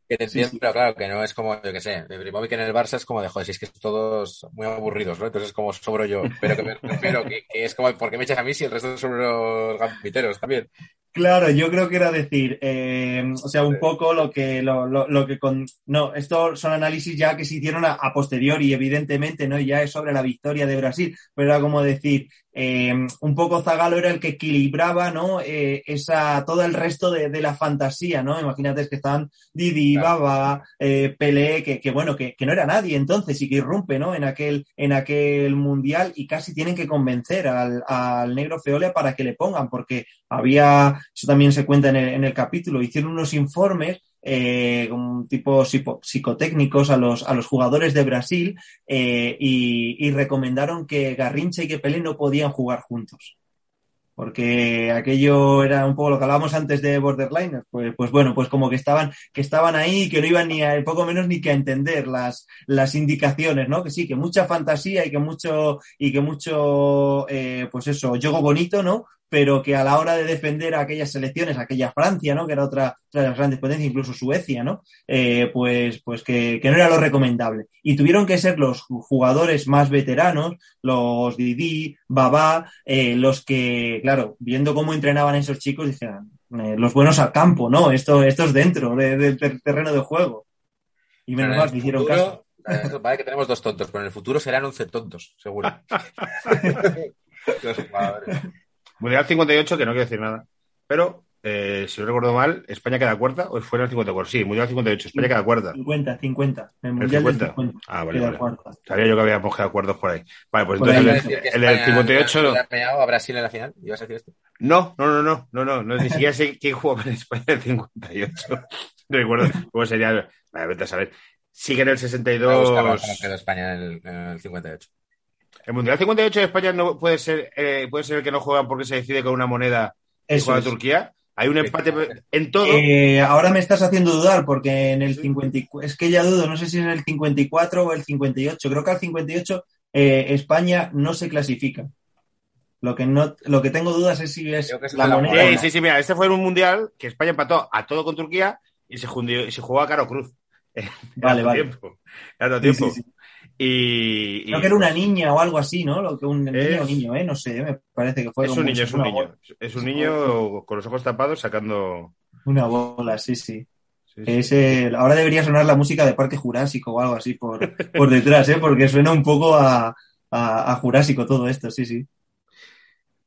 Que te
Sí,
entiendo,
sí.
pero claro, que no es como, yo qué sé, de Primovic en el Barça es como de, joder, si es que todos muy aburridos, ¿no? Entonces es como sobro yo. Pero que me refiero que, que es como, ¿por qué me echas a mí si el resto son los gambiteros también?
Claro, yo creo que era decir, eh, o sea, un poco lo que, lo, lo, lo que con, no, estos son análisis ya que se hicieron a, a posteriori, evidentemente, ¿no? Ya es sobre la victoria de Brasil, pero era como decir, eh, un poco Zagalo era el que equilibraba, ¿no? Eh, esa, todo el resto de, de la fantasía, ¿no? Imagínate que estaban Didi,
Claro.
Baba, eh, Pelé, que, que bueno, que, que no era nadie entonces y que irrumpe, ¿no? En aquel, en aquel mundial y casi tienen que convencer al, al negro Feolia para que le pongan, porque había, eso también se cuenta en el, capítulo, hicieron unos informes eh, tipo psico- psicotécnicos a los, a los jugadores de Brasil eh, y, y recomendaron que Garrincha y que Pelé no podían jugar juntos. Porque aquello era un poco lo que hablábamos antes de Borderliners, pues, pues bueno, pues como que estaban, que estaban ahí y que no iban ni a, poco menos ni que a entender las, las indicaciones, ¿no? Que sí, que mucha fantasía y que mucho, y que mucho, eh, pues eso, juego bonito, ¿no? Pero que a la hora de defender a aquellas selecciones, aquella Francia, ¿no? Que era otra, otra de las grandes potencias, incluso Suecia, ¿no? Eh, pues, pues que, que, no era lo recomendable. Y tuvieron que ser los jugadores más veteranos, los Didi, Babá, eh, los que, claro, viendo cómo entrenaban esos chicos, dijeron, eh, los buenos al campo, ¿no? Esto, esto es dentro del de, de terreno de juego. Y menos mal que hicieron
futuro,
caso.
Vale que tenemos dos tontos, pero en el futuro serán 11 tontos, seguro. (laughs)
los jugadores. Mundial 58, que no quiero decir nada. Pero, eh, si no recuerdo mal, ¿España queda cuarta o fue en el 54? Sí, Mundial 58, España queda cuarta.
50, 50.
El Mundial 50? 50. Ah, vale, vale. Sabía yo que habíamos quedado acuerdos por ahí. Vale, pues entonces el, el, el 58 no.
a Brasil en la final? ¿Ibas a decir esto?
No, no, no, no, no, no, no ni siquiera sé quién jugó en España en el 58. (laughs) No recuerdo cómo sería. Vale, vete a saber. Sigue en el 62.
Cómo quedó España en el, en el 58.
El Mundial 58 de España no puede ser, eh, puede ser el que no juegan porque se decide con una moneda y
Eso
juega
es.
Turquía. Hay un empate en todo.
Eh, ahora me estás haciendo dudar porque en el 54, es que ya dudo, no sé si en el 54 o el 58, creo que al 58 eh, España no se clasifica. Lo que no, lo que tengo dudas es si es la moneda.
Sí, sí, sí, mira, este fue en un mundial que España empató a todo con Turquía y se, jundió- y se jugó a Caro Cruz. (laughs)
Vale, vale.
Tiempo. Tiempo.
sí, sí.
Y, y-
Creo que era una niña o algo así, ¿no? Lo que un niño
Es-
o niño, ¿eh? No sé, me parece que fue
Es un niño, es un niño.
bola.
Es un niño con los ojos tapados sacando.
Una bola, sí, sí.
sí, sí.
Es el- Ahora debería sonar la música de Parque Jurásico o algo así por, (laughs) por detrás, ¿eh? Porque suena un poco a, a, a Jurásico todo esto, sí, sí.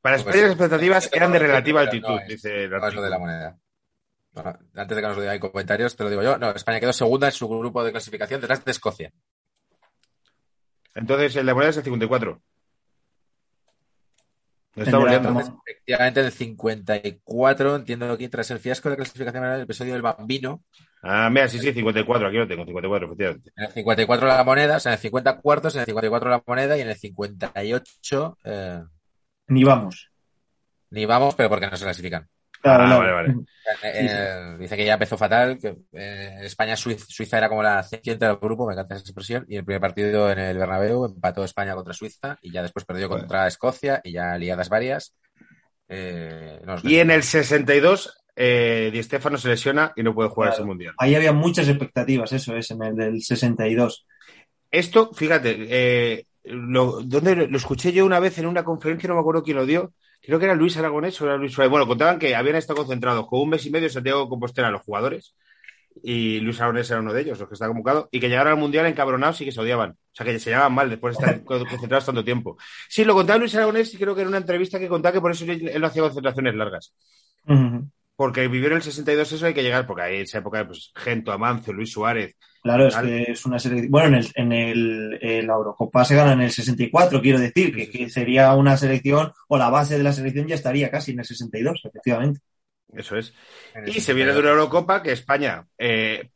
Para
Pues
España las expectativas eran de relativa
no
altitud,
es-
dice el
No
artículo.
de la moneda. Bueno, antes de que nos lo digan comentarios, te lo digo yo. No, España quedó segunda en su grupo de clasificación detrás de Escocia.
Entonces el de moneda es el 54. Lo está volviendo.
efectivamente, en el 54, entiendo que tras el fiasco de clasificación del episodio del Bambino,
Ah, mira, sí, sí, 54. Aquí lo tengo, 54, efectivamente.
en el 54 la moneda, o sea, en el 50 cuartos, en el 54 la moneda y en el 58 eh,
Ni vamos.
ni vamos, pero porque no se clasifican.
Claro,
Ah,
claro.
vale, vale.
Eh, eh, dice que ya empezó fatal, que eh, España Suiza, Suiza era como la siguiente del grupo, me encanta esa expresión, y el primer partido en el Bernabéu empató España contra Suiza y ya después perdió contra Escocia y ya liadas varias. Eh, no
Y en el 62, eh, Di Stéfano se lesiona y no puede jugar
Claro.
ese mundial.
Ahí había muchas expectativas, eso es, en el del 62.
Esto, fíjate, eh, lo, ¿dónde lo, lo escuché yo una vez en una conferencia, no me acuerdo quién lo dio. Creo que era Luis Aragonés o era Luis Suárez. Bueno, contaban que habían estado concentrados con un mes y medio en Santiago de Compostela los jugadores y Luis Aragonés era uno de ellos, los que está convocado, y que llegaron al Mundial encabronados y que se odiaban. O sea, que se llevaban mal después de estar co- concentrados tanto tiempo. Sí, lo contaba Luis Aragonés y creo que en una entrevista que contaba que por eso él, no hacía concentraciones largas.
Ujú.
Porque vivieron el 62 eso hay que llegar, porque ahí en esa época, pues, Gento, Amancio, Luis Suárez.
Claro, es que es una selección. Bueno, en, el, en el, eh, la Eurocopa se gana en el 64, quiero decir, que, que sería una selección, o la base de la selección ya estaría casi en el 62, efectivamente.
Eso es. Y se viene de una
62.
Eurocopa que España eh,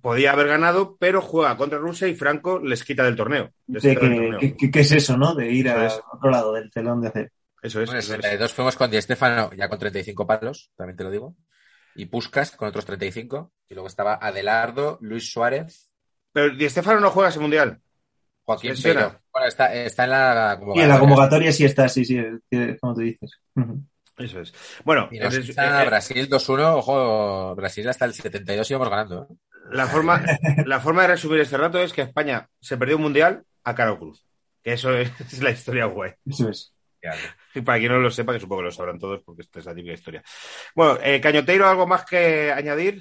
podía haber ganado, pero juega contra Rusia y Franco les quita del torneo. Les
De
quita del
que,
torneo.
que- que- ¿Qué es eso, no? De ir
es.
otro lado del telón de hacer.
Eso es.
Bueno, en el
eso es.
62 fuimos con Di Stéfano ya con 35 palos, también te lo digo. Y Puskas con otros 35. Y luego estaba Adelardo, Luis Suárez,
Pero Di Stéfano no juega ese mundial.
Joaquín. Bueno, está, está en la
Y en la convocatoria sí está, sí, sí, es- como tú dices.
Eso es. Bueno,
Y nos echa
eh,
Brasil 2-1, ojo, Brasil hasta el 72 íbamos ganando. ¿eh?
la, forma, la forma de resumir este rato es que España se perdió un mundial a Caro Cruz. Que eso es, es la historia guay.
Eso es.
Y para quien no lo sepa, que supongo que lo sabrán todos, porque esta es la típica historia. Bueno, eh, Cañoteiro, ¿algo más que añadir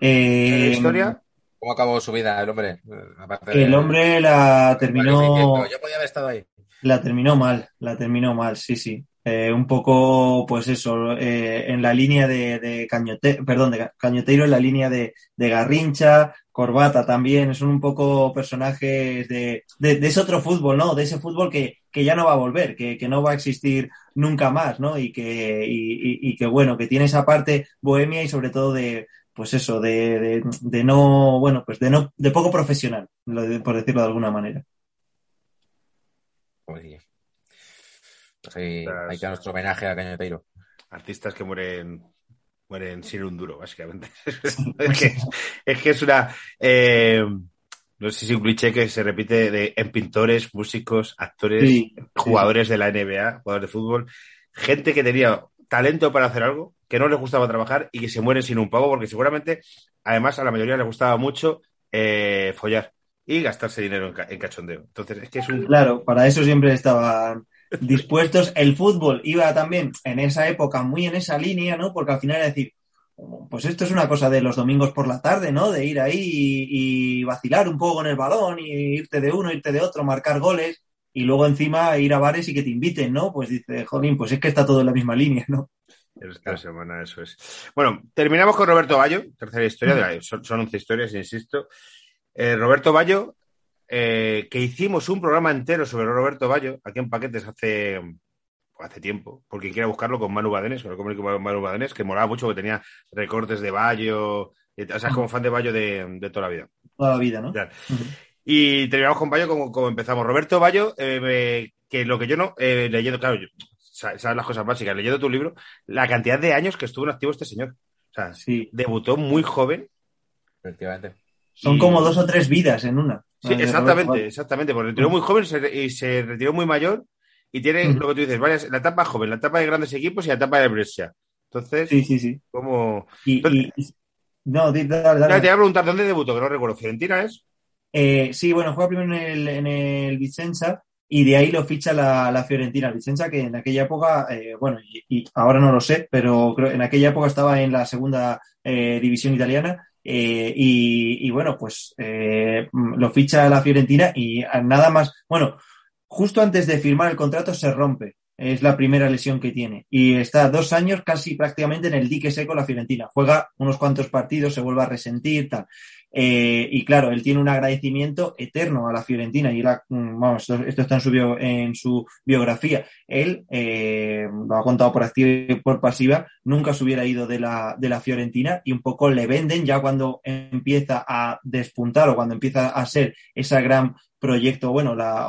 la
Eh,
historia?
¿Cómo acabó su vida el hombre? De-
el hombre la terminó.
Yo podía haber estado ahí.
La terminó mal, la terminó mal, sí, sí. Eh, un poco, pues eso, eh, en la línea de, Cañote, perdón, de Ca- Cañoteiro, en la línea de, de Garrincha, Corbata también, son un poco personajes de, de, ese otro fútbol, ¿no? De ese fútbol que, que ya no va a volver, que, que no va a existir nunca más, ¿no? Y que, y, y- que bueno, que tiene esa parte bohemia y sobre todo de, pues eso, de, de, no, bueno, pues de no, de poco profesional, por decirlo de alguna manera.
Ahí,
Ostras.
ahí queda nuestro homenaje a Cañoteiro.
artistas que mueren mueren sin un duro, básicamente. (laughs) es, que, es que es una eh, no sé si un cliché que se repite de, en pintores, músicos, actores,
Sí,
jugadores de la NBA, jugadores de fútbol, gente que tenía talento para hacer algo, que no les gustaba trabajar y que se mueren sin un pago, porque seguramente, además, a la mayoría les gustaba mucho eh, follar y gastarse dinero en, ca- en cachondeo. Entonces, es que es un...
Claro, para eso siempre estaban dispuestos. El fútbol iba también en esa época muy en esa línea, ¿no? Porque al final era decir, pues esto es una cosa de los domingos por la tarde, ¿no? De ir ahí y, vacilar un poco con el balón y irte de uno, irte de otro, marcar goles y luego encima ir a bares y que te inviten, ¿no? Pues dice, jolín, pues es que está todo en la misma línea, ¿no?
Eso es. Bueno, terminamos con Roberto Bayo, tercera historia, de la- son, son 11 historias, insisto. Eh, Roberto Bayo, eh, que hicimos un programa entero sobre Roberto Bayo, aquí en Paquetes hace, hace tiempo, por quien quiera buscarlo con Manu Badenes, con el Manu Badenes, que molaba mucho, que tenía recortes de Bayo, y- o sea, es como fan de Bayo de, de toda la vida.
Toda la vida, ¿no?
Y terminamos con Bayo como, como empezamos. Roberto Bayo, eh, me- que lo que yo no, eh, leyendo, claro, yo sabes las cosas básicas. Leyendo tu libro, la cantidad de años que estuvo en activo este señor. O sea,
Sí.
debutó muy joven.
Efectivamente.
Son
y-
como dos o tres vidas en una.
Sí, exactamente, exactamente. Porque retiró muy joven se y se retiró muy mayor y tiene lo que tú dices, varias, la etapa joven, la etapa de grandes equipos y la etapa de Brescia. Entonces,
Sí, sí, sí.
como...
Y, y- y- no, dale, dale.
Te iba a preguntar dónde debutó, que no recuerdo. ¿Fiorentina es?
Eh, sí, bueno, juega primero en el, en el Vicenza y de ahí lo ficha la, la Fiorentina. Vicenza que en aquella época, eh, bueno, y, y ahora no lo sé, pero creo en aquella época estaba en la segunda eh, división italiana. Eh, y, bueno, pues eh, lo ficha la Fiorentina y nada más. Bueno, justo antes de firmar el contrato se rompe. Es la primera lesión que tiene. Y está dos años casi prácticamente en el dique seco la Fiorentina. Juega unos cuantos partidos, se vuelve a resentir, tal. Eh, y claro, él tiene un agradecimiento eterno a la Fiorentina y la, mm, vamos, esto, esto está en su, bio- en su biografía. Él eh, lo ha contado por activa y por pasiva, nunca se hubiera ido de la, de la Fiorentina y un poco le venden ya cuando empieza a despuntar o cuando empieza a ser esa gran proyecto, bueno, la,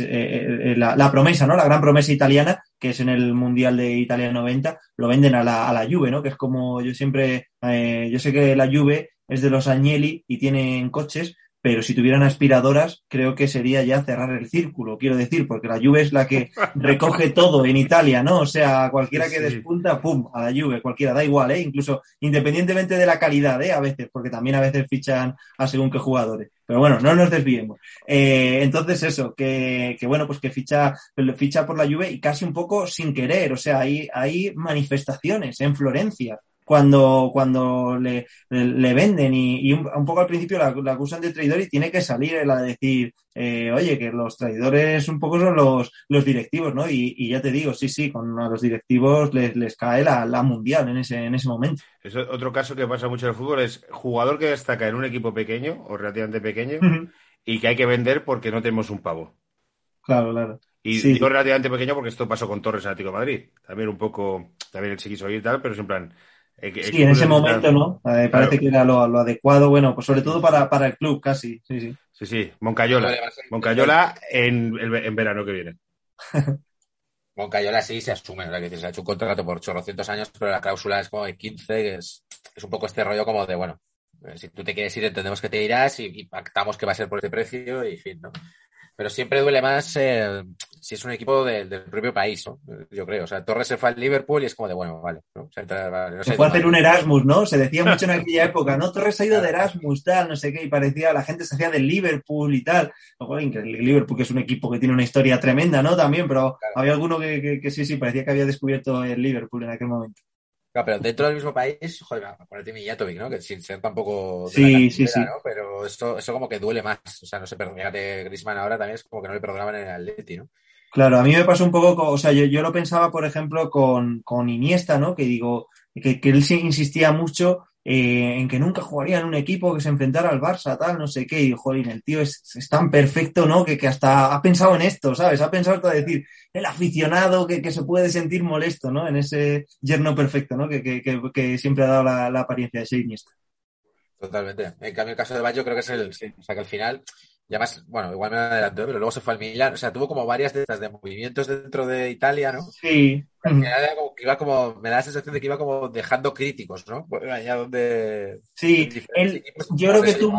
eh, eh, la, la promesa, ¿no? La gran promesa italiana, que es en el Mundial de Italia 90, lo venden a la, a la Juve, ¿no? Que es como yo siempre, eh, yo sé que la Juve es de los Agnelli y tienen coches, pero si tuvieran aspiradoras, creo que sería ya cerrar el círculo, quiero decir, porque la Juve es la que (laughs) recoge todo en Italia, ¿no? O sea, cualquiera que despunta, pum, a la Juve, cualquiera, da igual, ¿eh? Incluso independientemente de la calidad, ¿eh? A veces, porque también a veces fichan a según qué jugadores. Pero bueno, no nos desviemos. Eh, entonces eso, que, que bueno, pues que ficha, ficha por la Juve y casi un poco sin querer, o sea, hay, hay manifestaciones en Florencia cuando, cuando le, le, le venden y, y un, un, poco al principio la, la, acusan de traidor y tiene que salir él a decir, eh, oye, que los traidores un poco son los, los directivos, ¿no? Y, y, ya te digo, sí, sí, con a los directivos les, les cae la, la, mundial en ese, en ese momento.
Es otro caso que pasa mucho en el fútbol, es jugador que destaca en un equipo pequeño o relativamente pequeño
Uh -huh.
y que hay que vender porque no tenemos un pavo.
Claro, claro.
Y sí. digo relativamente pequeño porque esto pasó con Torres en Atlético de Madrid. También un poco, también él se quiso ir y tal, pero es en plan,
sí, en ese momento, ¿no? Eh, parece claro. que era lo, lo, adecuado, bueno, pues sobre todo para, para el club, casi. Sí, sí.
Sí, sí. Moncayola. Moncayola en, en verano que viene. (laughs)
Moncayola sí se asume, ¿verdad? que se ha hecho un contrato por chorrocientos años, pero la cláusula es como de 15, que es, es un poco este rollo como de, bueno, eh, si tú te quieres ir, entendemos que te irás y, y pactamos que va a ser por este precio y fin, ¿no? Pero siempre duele más eh, si es un equipo de, del propio país, ¿no? Yo creo. O sea, Torres se fue al Liverpool y es como de, bueno, vale. ¿no? O sea, vale, no
se fue a hacer un Erasmus, ¿no? Se decía mucho en aquella (laughs) época, ¿no? Torres ha ido de Erasmus, tal, no sé qué, y parecía, la gente se hacía del Liverpool y tal. Increíble, Liverpool, que es un equipo que tiene una historia tremenda, ¿no? También, pero claro. había alguno que, que, que, sí, sí, parecía que había descubierto el Liverpool en aquel momento.
Claro, pero dentro del mismo país, joder, acuérdate Mijatovic, ¿no? Que sin ser tampoco.
Sí, sí, sí.
¿no? Pero eso, eso como que duele más. O sea, no sé, pero fíjate, Grisman ahora también es como que no le perdonaban en el Atleti, ¿no?
Claro, a mí me pasó un poco, con, o sea, yo, yo lo pensaba, por ejemplo, con, con Iniesta, ¿no? Que digo, que, que él sí insistía mucho eh, en que nunca jugaría en un equipo que se enfrentara al Barça, tal, no sé qué, y joder, el tío es, es tan perfecto, ¿no? Que, que, hasta ha pensado en esto, ¿sabes? Ha pensado hasta decir, el aficionado que, que, se puede sentir molesto, ¿no? En ese yerno perfecto, ¿no? Que, que siempre ha dado la, la, apariencia de ser Iniesta.
Totalmente. En cambio, el caso de Bayo creo que es el, sí, o sea, que al final, ya más, bueno, igual me adelantó, pero luego se fue al Milan, o sea, tuvo como varias de estas de movimientos dentro de Italia, ¿no?
Sí.
Al final era como que iba como, me da la sensación de que iba como dejando críticos, ¿no? Allá donde...
Sí, él, yo creo que tuvo...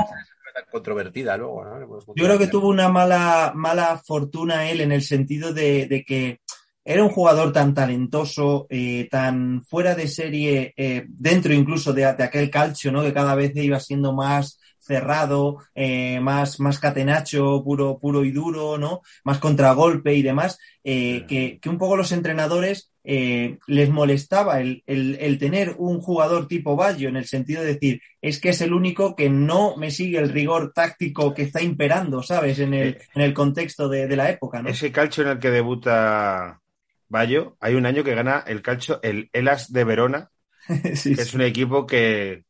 Tan controvertida luego, ¿no?
Yo creo que tuvo una mala, mala fortuna él en el sentido de, de que era un jugador tan talentoso, eh, tan fuera de serie, eh, dentro incluso de, de, aquel calcio, ¿no? Que cada vez iba siendo más cerrado, eh, más, más catenacho, puro, puro y duro, ¿no? Más contragolpe y demás, eh, que, que, un poco los entrenadores eh, les molestaba el, el, el, tener un jugador tipo Bayo en el sentido de decir, es que es el único que no me sigue el rigor táctico que está imperando, ¿sabes? En el, en el contexto de, de la época, ¿no?
Ese calcio en el que debuta Bayo, hay un año que gana el calcio, el Elas de Verona, (laughs)
sí,
que es un equipo que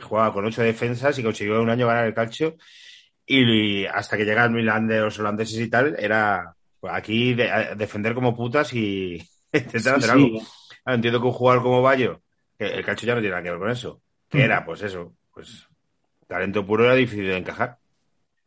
jugaba con ocho defensas y consiguió un año ganar el calcio. Y, hasta que llega el Milan de los holandeses y tal, era pues, aquí de, defender como putas y (laughs) intentar hacer algo. Entiendo que un jugador como Bayo, el calcio ya no tiene nada que ver con eso. Que mm. era, pues eso, pues talento puro era difícil de encajar.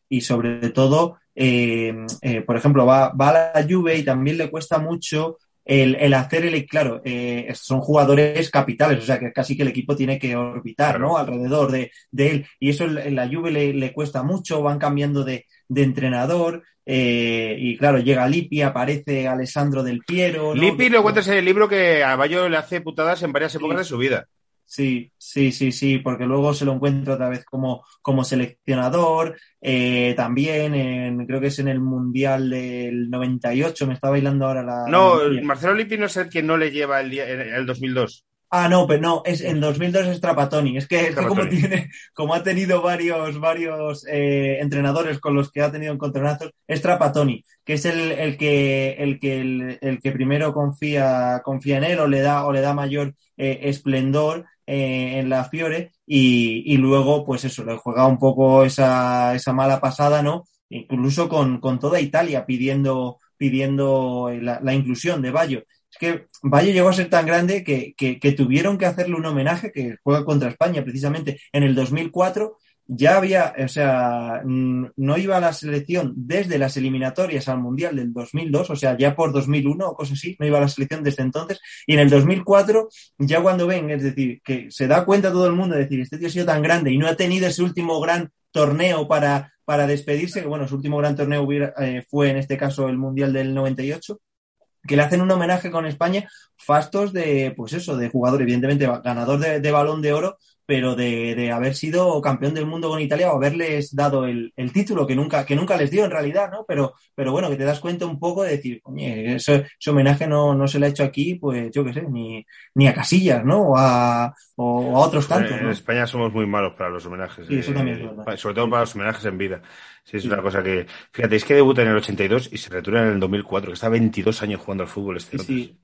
Y sobre todo, eh, eh, por ejemplo, va, va a la Juve y también le cuesta mucho el, el hacer el, claro, eh, son jugadores capitales, o sea que casi que el equipo tiene que orbitar, ¿no? Alrededor de, de él. Y eso en la Juve le, le cuesta mucho, van cambiando de, de entrenador. Eh, y claro, llega Lippi, aparece Alessandro del Piero. ¿no?
Lippi lo cuentas en el libro que a Bayo le hace putadas en varias épocas de su vida.
Sí, sí, sí, sí, porque luego se lo encuentro otra vez como, como seleccionador, eh, también en, creo que es en el Mundial del 98, me está bailando ahora la...
No,
la-
Marcelo Lippi no es el que no le lleva el, el 2002.
Ah, no, pero no, es en 2002 es Trapatoni. Es que, es que como tiene, como ha tenido varios, varios eh, entrenadores con los que ha tenido encontronazos, es Trapatoni, que es el, el que, el que, el, el que primero confía, confía en él o le da, o le da mayor eh, esplendor eh, en la Fiore y, y luego, pues eso, le juega un poco esa, esa mala pasada, ¿no? Incluso con, con toda Italia pidiendo, pidiendo la, inclusión de Bayo. Es que Valle llegó a ser tan grande que, que, que tuvieron que hacerle un homenaje que juega contra España precisamente en el 2004. Ya había, o sea, mm, no iba a la selección desde las eliminatorias al Mundial del 2002, o sea, ya por 2001 o cosas así, no iba a la selección desde entonces. Y en el 2004, ya cuando ven, es decir, que se da cuenta todo el mundo de decir, este tío ha sido tan grande y no ha tenido ese último gran torneo para, para despedirse, que bueno, su último gran torneo hubiera, eh, fue en este caso el Mundial del 98 que le hacen un homenaje con España, fastos de, pues eso, de jugador, evidentemente ganador de, de balón de oro, pero de, de, haber sido campeón del mundo con Italia o haberles dado el, el, título que nunca, que nunca les dio en realidad, ¿no? Pero, pero bueno, que te das cuenta un poco de decir, oye, ese, ese homenaje no, no se le ha hecho aquí, pues yo qué sé, ni, ni a Casillas, ¿no? O a, o a otros tantos.
En. España somos muy malos para los homenajes.
Sí, eso
eh,
también es verdad.
Sobre todo para los homenajes en vida. Sí, es sí. una cosa que. Fíjate, es que debuta en el 82 y se retira en el 2004, que está 22 años jugando al fútbol este
sí, sí.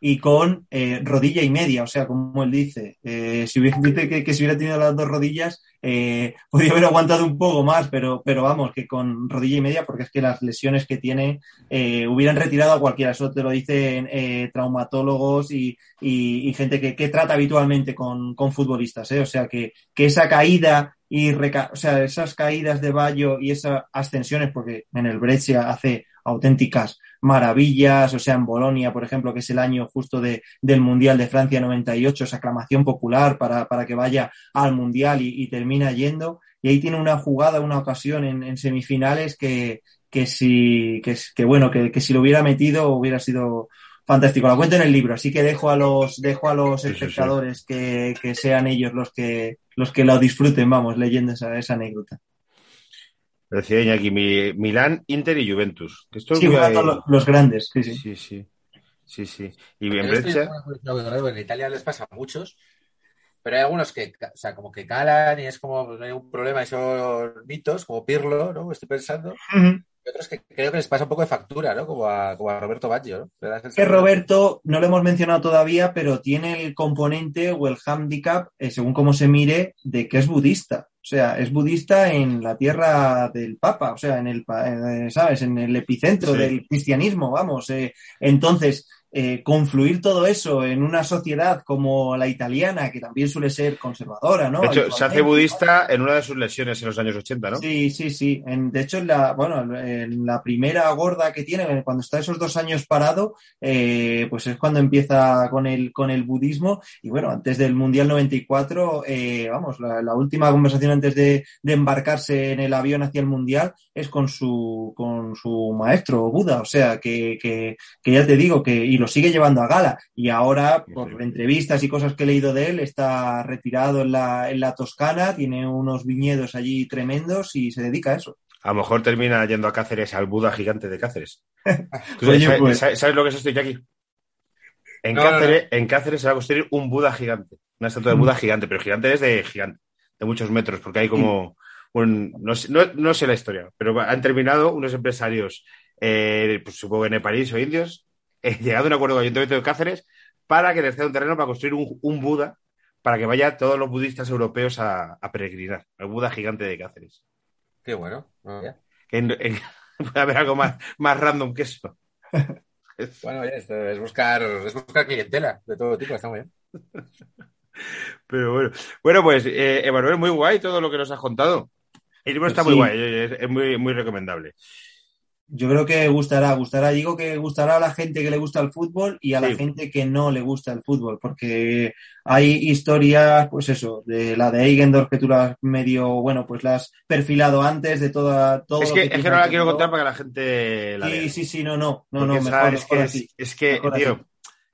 Y con eh, rodilla y media, o sea, como él dice, eh, si hubiera, que, si hubiera tenido las dos rodillas, eh, (laughs) podría haber aguantado un poco más, pero, pero vamos, que con rodilla y media, porque es que las lesiones que tiene eh, hubieran retirado a cualquiera. Eso te lo dicen eh, traumatólogos y, y, gente que, que, trata habitualmente con, con futbolistas. O sea, que, que esa caída y reca o sea, esas caídas de Bayo y esas ascensiones, porque en el Brescia hace auténticas maravillas, o sea, en Bolonia, por ejemplo, que es el año justo de, del Mundial de Francia 98, esa aclamación popular para, para que vaya al Mundial y, y, termina yendo. Y ahí tiene una jugada, una ocasión en, en semifinales que, que si, que, que bueno, que, que si lo hubiera metido hubiera sido fantástico. La cuento en el libro, así que dejo a los, dejo a los espectadores sí, sí. Que, que, sean ellos los que, los que lo disfruten, vamos, leyendo esa, esa anécdota.
Decía Iñaki, Milán, Inter y Juventus.
Esto sí, los, los grandes, sí, sí.
Sí, sí. sí, sí. Y bien Breccia.
En Italia les pasa a muchos, pero hay algunos que, o sea, como que calan y es como, no hay un problema, y son mitos, como Pirlo, ¿no? Estoy pensando. Uh -huh. Y otros que creo que les pasa un poco de factura, ¿no? Como a, como a Roberto Baggio, ¿no?
Que Roberto, no lo hemos mencionado todavía, pero tiene el componente o el handicap, eh, según cómo se mire, de que es budista. O sea, es budista en la tierra del Papa, o sea, en el, eh, ¿sabes? En el epicentro sí. del cristianismo, vamos. Eh, entonces, eh, confluir todo eso en una sociedad como la italiana, que también suele ser conservadora, ¿no?
De hecho, se hace budista en una de sus lesiones en los años 80, ¿no?
Sí, sí, sí. En, de hecho, en la, bueno, en la primera gorda que tiene, cuando está esos dos años parado, eh, pues es cuando empieza con el, con el budismo. Y bueno, antes del Mundial 94, eh, vamos, la, la, última conversación antes de, de, embarcarse en el avión hacia el Mundial es con su, con su maestro Buda. O sea, que, que, que ya te digo que, y lo sigue llevando a gala. Y ahora, por entrevistas y cosas que he leído de él, está retirado en la, en la Toscana, tiene unos viñedos allí tremendos y se dedica a eso.
A lo mejor termina yendo a Cáceres al Buda gigante de Cáceres. (laughs) Oye, ¿sabes, pues... ¿sabes, lo que es esto, Jackie? En, no, Cáceres, no, no. en Cáceres se va a construir un Buda gigante. Una estatua de Buda gigante, pero gigante es de gigante, de muchos metros, porque hay como. Un, no, sé, no, sé la historia, pero han terminado unos empresarios, eh, pues, supongo que en París o indios, eh, llegado a un acuerdo con el Ayuntamiento de Cáceres para que les ceda un terreno para construir un, un, Buda para que vayan todos los budistas europeos a, a, peregrinar, el Buda gigante de Cáceres.
Qué bueno.
Yeah. En, en, (laughs) puede haber algo más, más random que eso. (laughs)
bueno, ya, es, buscar, es buscar clientela de todo tipo, está muy bien. (laughs)
Pero bueno, bueno pues, eh, Emanuel, muy guay todo lo que nos has contado. El libro está
sí.
muy guay, es, es muy, muy recomendable.
Yo creo que gustará, gustará. Digo que gustará a la gente que le gusta el fútbol y a la gente que no le gusta el fútbol, porque hay historias, pues eso, de la de Eigendorf que tú la has medio, bueno, pues la has perfilado antes de toda todo.
Es
lo
que, es que no la quiero contar para que la gente la
Sí,
vea.
sí, sí, no, no, no,
Porque
no, mejor,
es
mejor
que,
así.
es, que,
Mejor
tío,
así.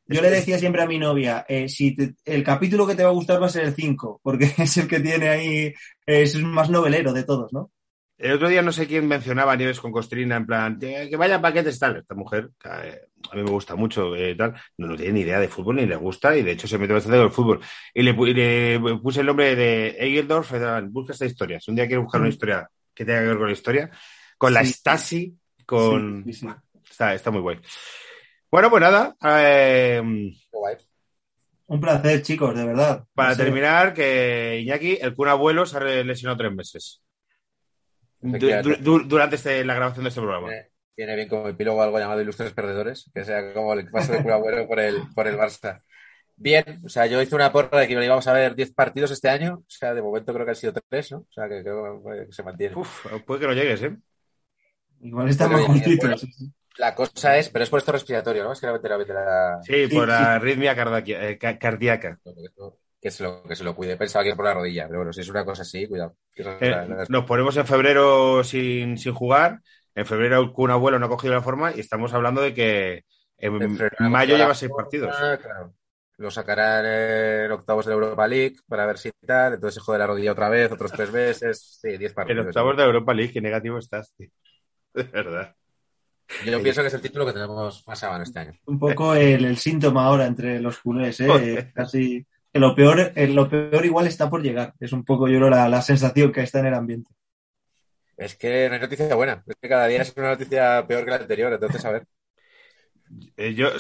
Yo le decía siempre a mi novia, eh, si te- el capítulo que te va a gustar va a ser el 5, porque (laughs) es el que tiene ahí, es el más novelero de todos, ¿no?
El otro día no sé quién mencionaba a Nieves con Costrina en plan, "Que vaya paquetes tal. Esta mujer, eh, a mí me gusta mucho eh, tal, no, no tiene ni idea de fútbol ni le gusta y de hecho se mete bastante con el fútbol. Y le, pu- y le puse el nombre de Eigendorf, eh, busca esta historia. Si un día quiero buscar una
Mm.
historia que tenga que ver con la historia, con la. Stasi, con...
Sí, sí, sí.
Está, está muy guay. Bueno, pues nada, eh,
guay.
Un placer, chicos, de verdad.
para terminar, que Iñaki, el Kun Abuelo, se ha lesionado tres meses. Du-
Efectivamente.
du- durante este- la grabación de este programa.
Tiene, tiene bien como epílogo algo llamado Ilustres Perdedores, que sea como el paso de Agüero por el, por el Barça. Bien, o sea, yo hice una porra de que íbamos a ver 10 partidos este año, o sea, de momento creo que han sido 3, ¿no? O sea, que creo que se mantiene.
Uf, puede que no llegues, ¿eh?
Igual estamos juntitos.
La cosa es, pero es por esto respiratorio, ¿no? Es que la la, la,
Sí,
Sí,
por
sí.
la arritmia eh, ca- cardíaca.
Que, se lo, que se lo cuide. Pensaba que era por la rodilla, pero bueno, si es una cosa así, cuidado.
Eh, nos ponemos en febrero sin, sin jugar. En febrero el Kun Abuelo no ha cogido la forma y estamos hablando de que en
en febrero,
mayo lleva seis partidos.
Ah, claro. Lo sacarán en octavos de la Europa League para ver si tal. Entonces se jode la rodilla otra vez, otros tres meses. Sí, 10
En
partidos.
octavos de Europa League, qué negativo estás, tío. (laughs) De verdad.
Yo pienso que es el título que tenemos más a mano este año.
Un poco el, el síntoma ahora entre los culés, ¿eh? Casi. Lo peor, lo peor igual está por llegar. Es un poco, yo creo, la, la sensación que está en el ambiente.
Es que no hay noticia buena. Es que cada día es una noticia peor que la anterior. Entonces, a ver.
Eh, yo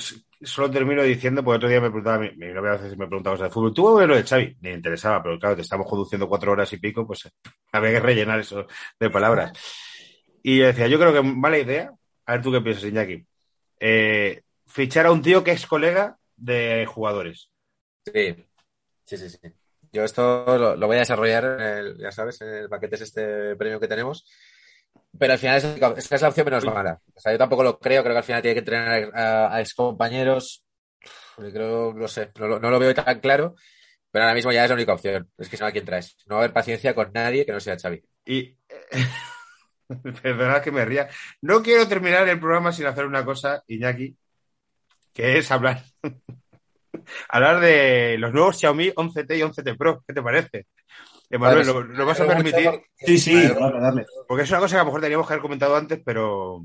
solo termino diciendo, porque otro día me preguntaba, mi, mi novia a veces me preguntaba cosas de fútbol. ¿Tú ves lo de Xavi? Ni me interesaba, pero claro, te estamos conduciendo cuatro horas y pico, pues (laughs) había que rellenar eso de palabras. Y yo decía, yo creo que mala idea. A ver tú qué piensas, Iñaki. Eh, fichar a un tío que es colega de jugadores.
Sí, sí, sí. sí. Yo esto lo, voy a desarrollar, el, ya sabes, en el paquete es este premio que tenemos. Pero al final es, es la opción menos mala. O sea, yo tampoco lo creo. Creo que al final tiene que entrenar a, a excompañeros. Creo, no sé, no lo veo tan claro. Pero ahora mismo ya es la única opción. Es que si no, ¿a quién traes? No va a haber paciencia con nadie que no sea Xavi.
Y (laughs) perdona que me ría. No quiero terminar el programa sin hacer una cosa, Iñaki, que es hablar. Hablar de los nuevos Xiaomi 11T y 11T Pro. ¿Qué te parece? Emanuel, ¿lo, lo vas a permitir?
Sí, sí, dale, dale.
Porque es una cosa que a lo mejor teníamos que haber comentado antes, pero,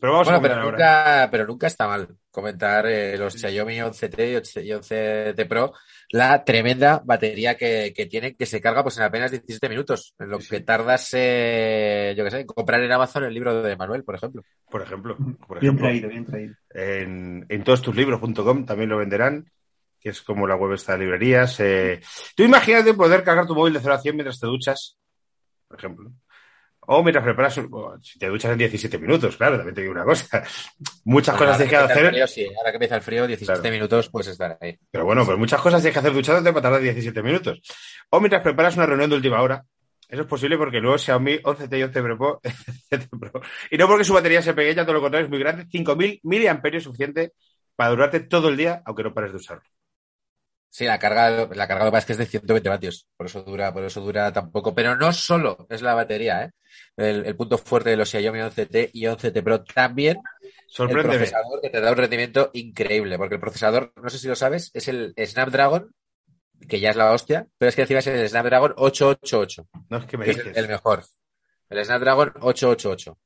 pero vamos a
pero
comentar ahora.
nunca, pero nunca está mal comentar eh, los Xiaomi 11T y 11 y 11T Pro, la tremenda batería que, que tienen, que se carga pues en apenas 17 minutos, en lo
Sí, sí.
que tardas, eh, yo qué sé, en comprar en Amazon el libro de Manuel, por ejemplo.
Por ejemplo, por
Bien
ejemplo
traído, bien traído.
en, en todostuslibros.com también lo venderán, que es como la web esta de librerías. Eh, tú imagínate poder cargar tu móvil de 0 a 100 mientras te duchas, por ejemplo. O mientras preparas, un- si te duchas en 17 minutos, claro, también te digo una cosa. Muchas
Bueno,
cosas tienes que hacer,
frío, sí, ahora que empieza el frío, 17
Claro.
minutos, pues estar ahí.
pero bueno, pero muchas cosas tienes que hacer duchándote para tardar 17 minutos. O mientras preparas una reunión de última hora. Eso es posible porque luego Xiaomi 11T y 11 Pro, 11T Pro. Y no porque su batería sea pequeña, todo lo contrario, es muy grande. 5.000 miliamperios suficiente para durarte todo el día, aunque no pares de usarlo.
Sí, la carga, la carga lo es que es de 120 vatios, por eso dura, por eso dura tampoco. Pero no solo es la batería, ¿eh? El, el punto fuerte de los Xiaomi 11T y 11T Pro también el procesador que te da un rendimiento increíble, porque el procesador, no sé si lo sabes, es el Snapdragon, que ya es la hostia, pero es que encima es el Snapdragon 888,
No es que me
que es
dices.
el, el mejor. El Snapdragon 888.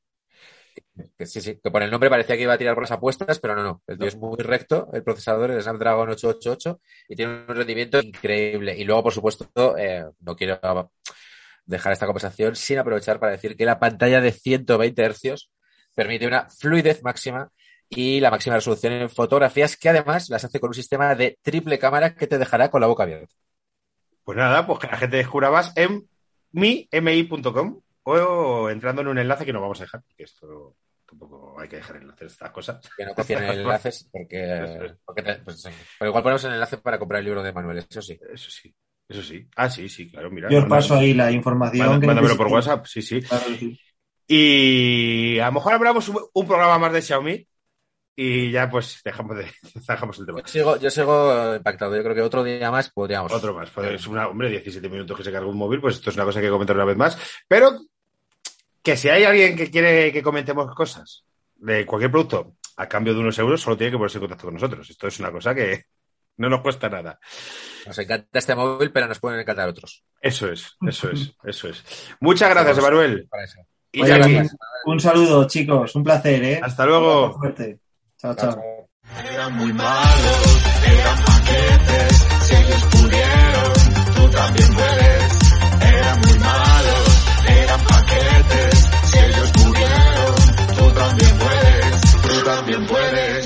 Que sí, sí, que por el nombre parecía que iba a tirar por las apuestas, pero no, no. El tío es muy recto, el procesador, el Snapdragon 888, y tiene un rendimiento increíble. Y luego, por supuesto, eh, no quiero dejar esta conversación sin aprovechar para decir que la pantalla de 120 hercios permite una fluidez máxima y la máxima resolución en fotografías que además las hace con un sistema de triple cámara que te dejará con la boca abierta.
Pues nada, pues que la gente descubra más en mi.mi.com o entrando en un enlace que no vamos a dejar, porque esto tampoco hay que dejar enlaces estas cosas.
Que no copien (laughs) enlaces porque,
es.
porque te- pues, pero igual ponemos el enlace para comprar el libro de Manuel, eso sí.
Eso sí, eso sí. Ah, sí, sí, claro, mira.
Yo os paso ahí la información.
Mándamelo por. WhatsApp, sí, sí. Y a lo mejor hablamos un, un programa más de Xiaomi y ya pues dejamos, de, (laughs) dejamos el tema.
Yo sigo, yo sigo impactado. Yo creo que otro día más podríamos.
Otro más. Pues es una, hombre, 17 minutos que se carga un móvil, pues esto es una cosa que hay que comentar una vez más. Pero que si hay alguien que quiere que comentemos cosas de cualquier producto a cambio de unos euros, solo tiene que ponerse en contacto con nosotros. Esto es una cosa que no nos cuesta nada.
Nos encanta este móvil, pero nos pueden encantar otros.
Eso es, eso es, eso es. Muchas gracias, Emanuel. Y
Oye, un, saludo, chicos. Un placer, ¿eh?
hasta luego.
Fuerte. Chao, chao.
Eran muy malos, eran paquetes, si ellos puede.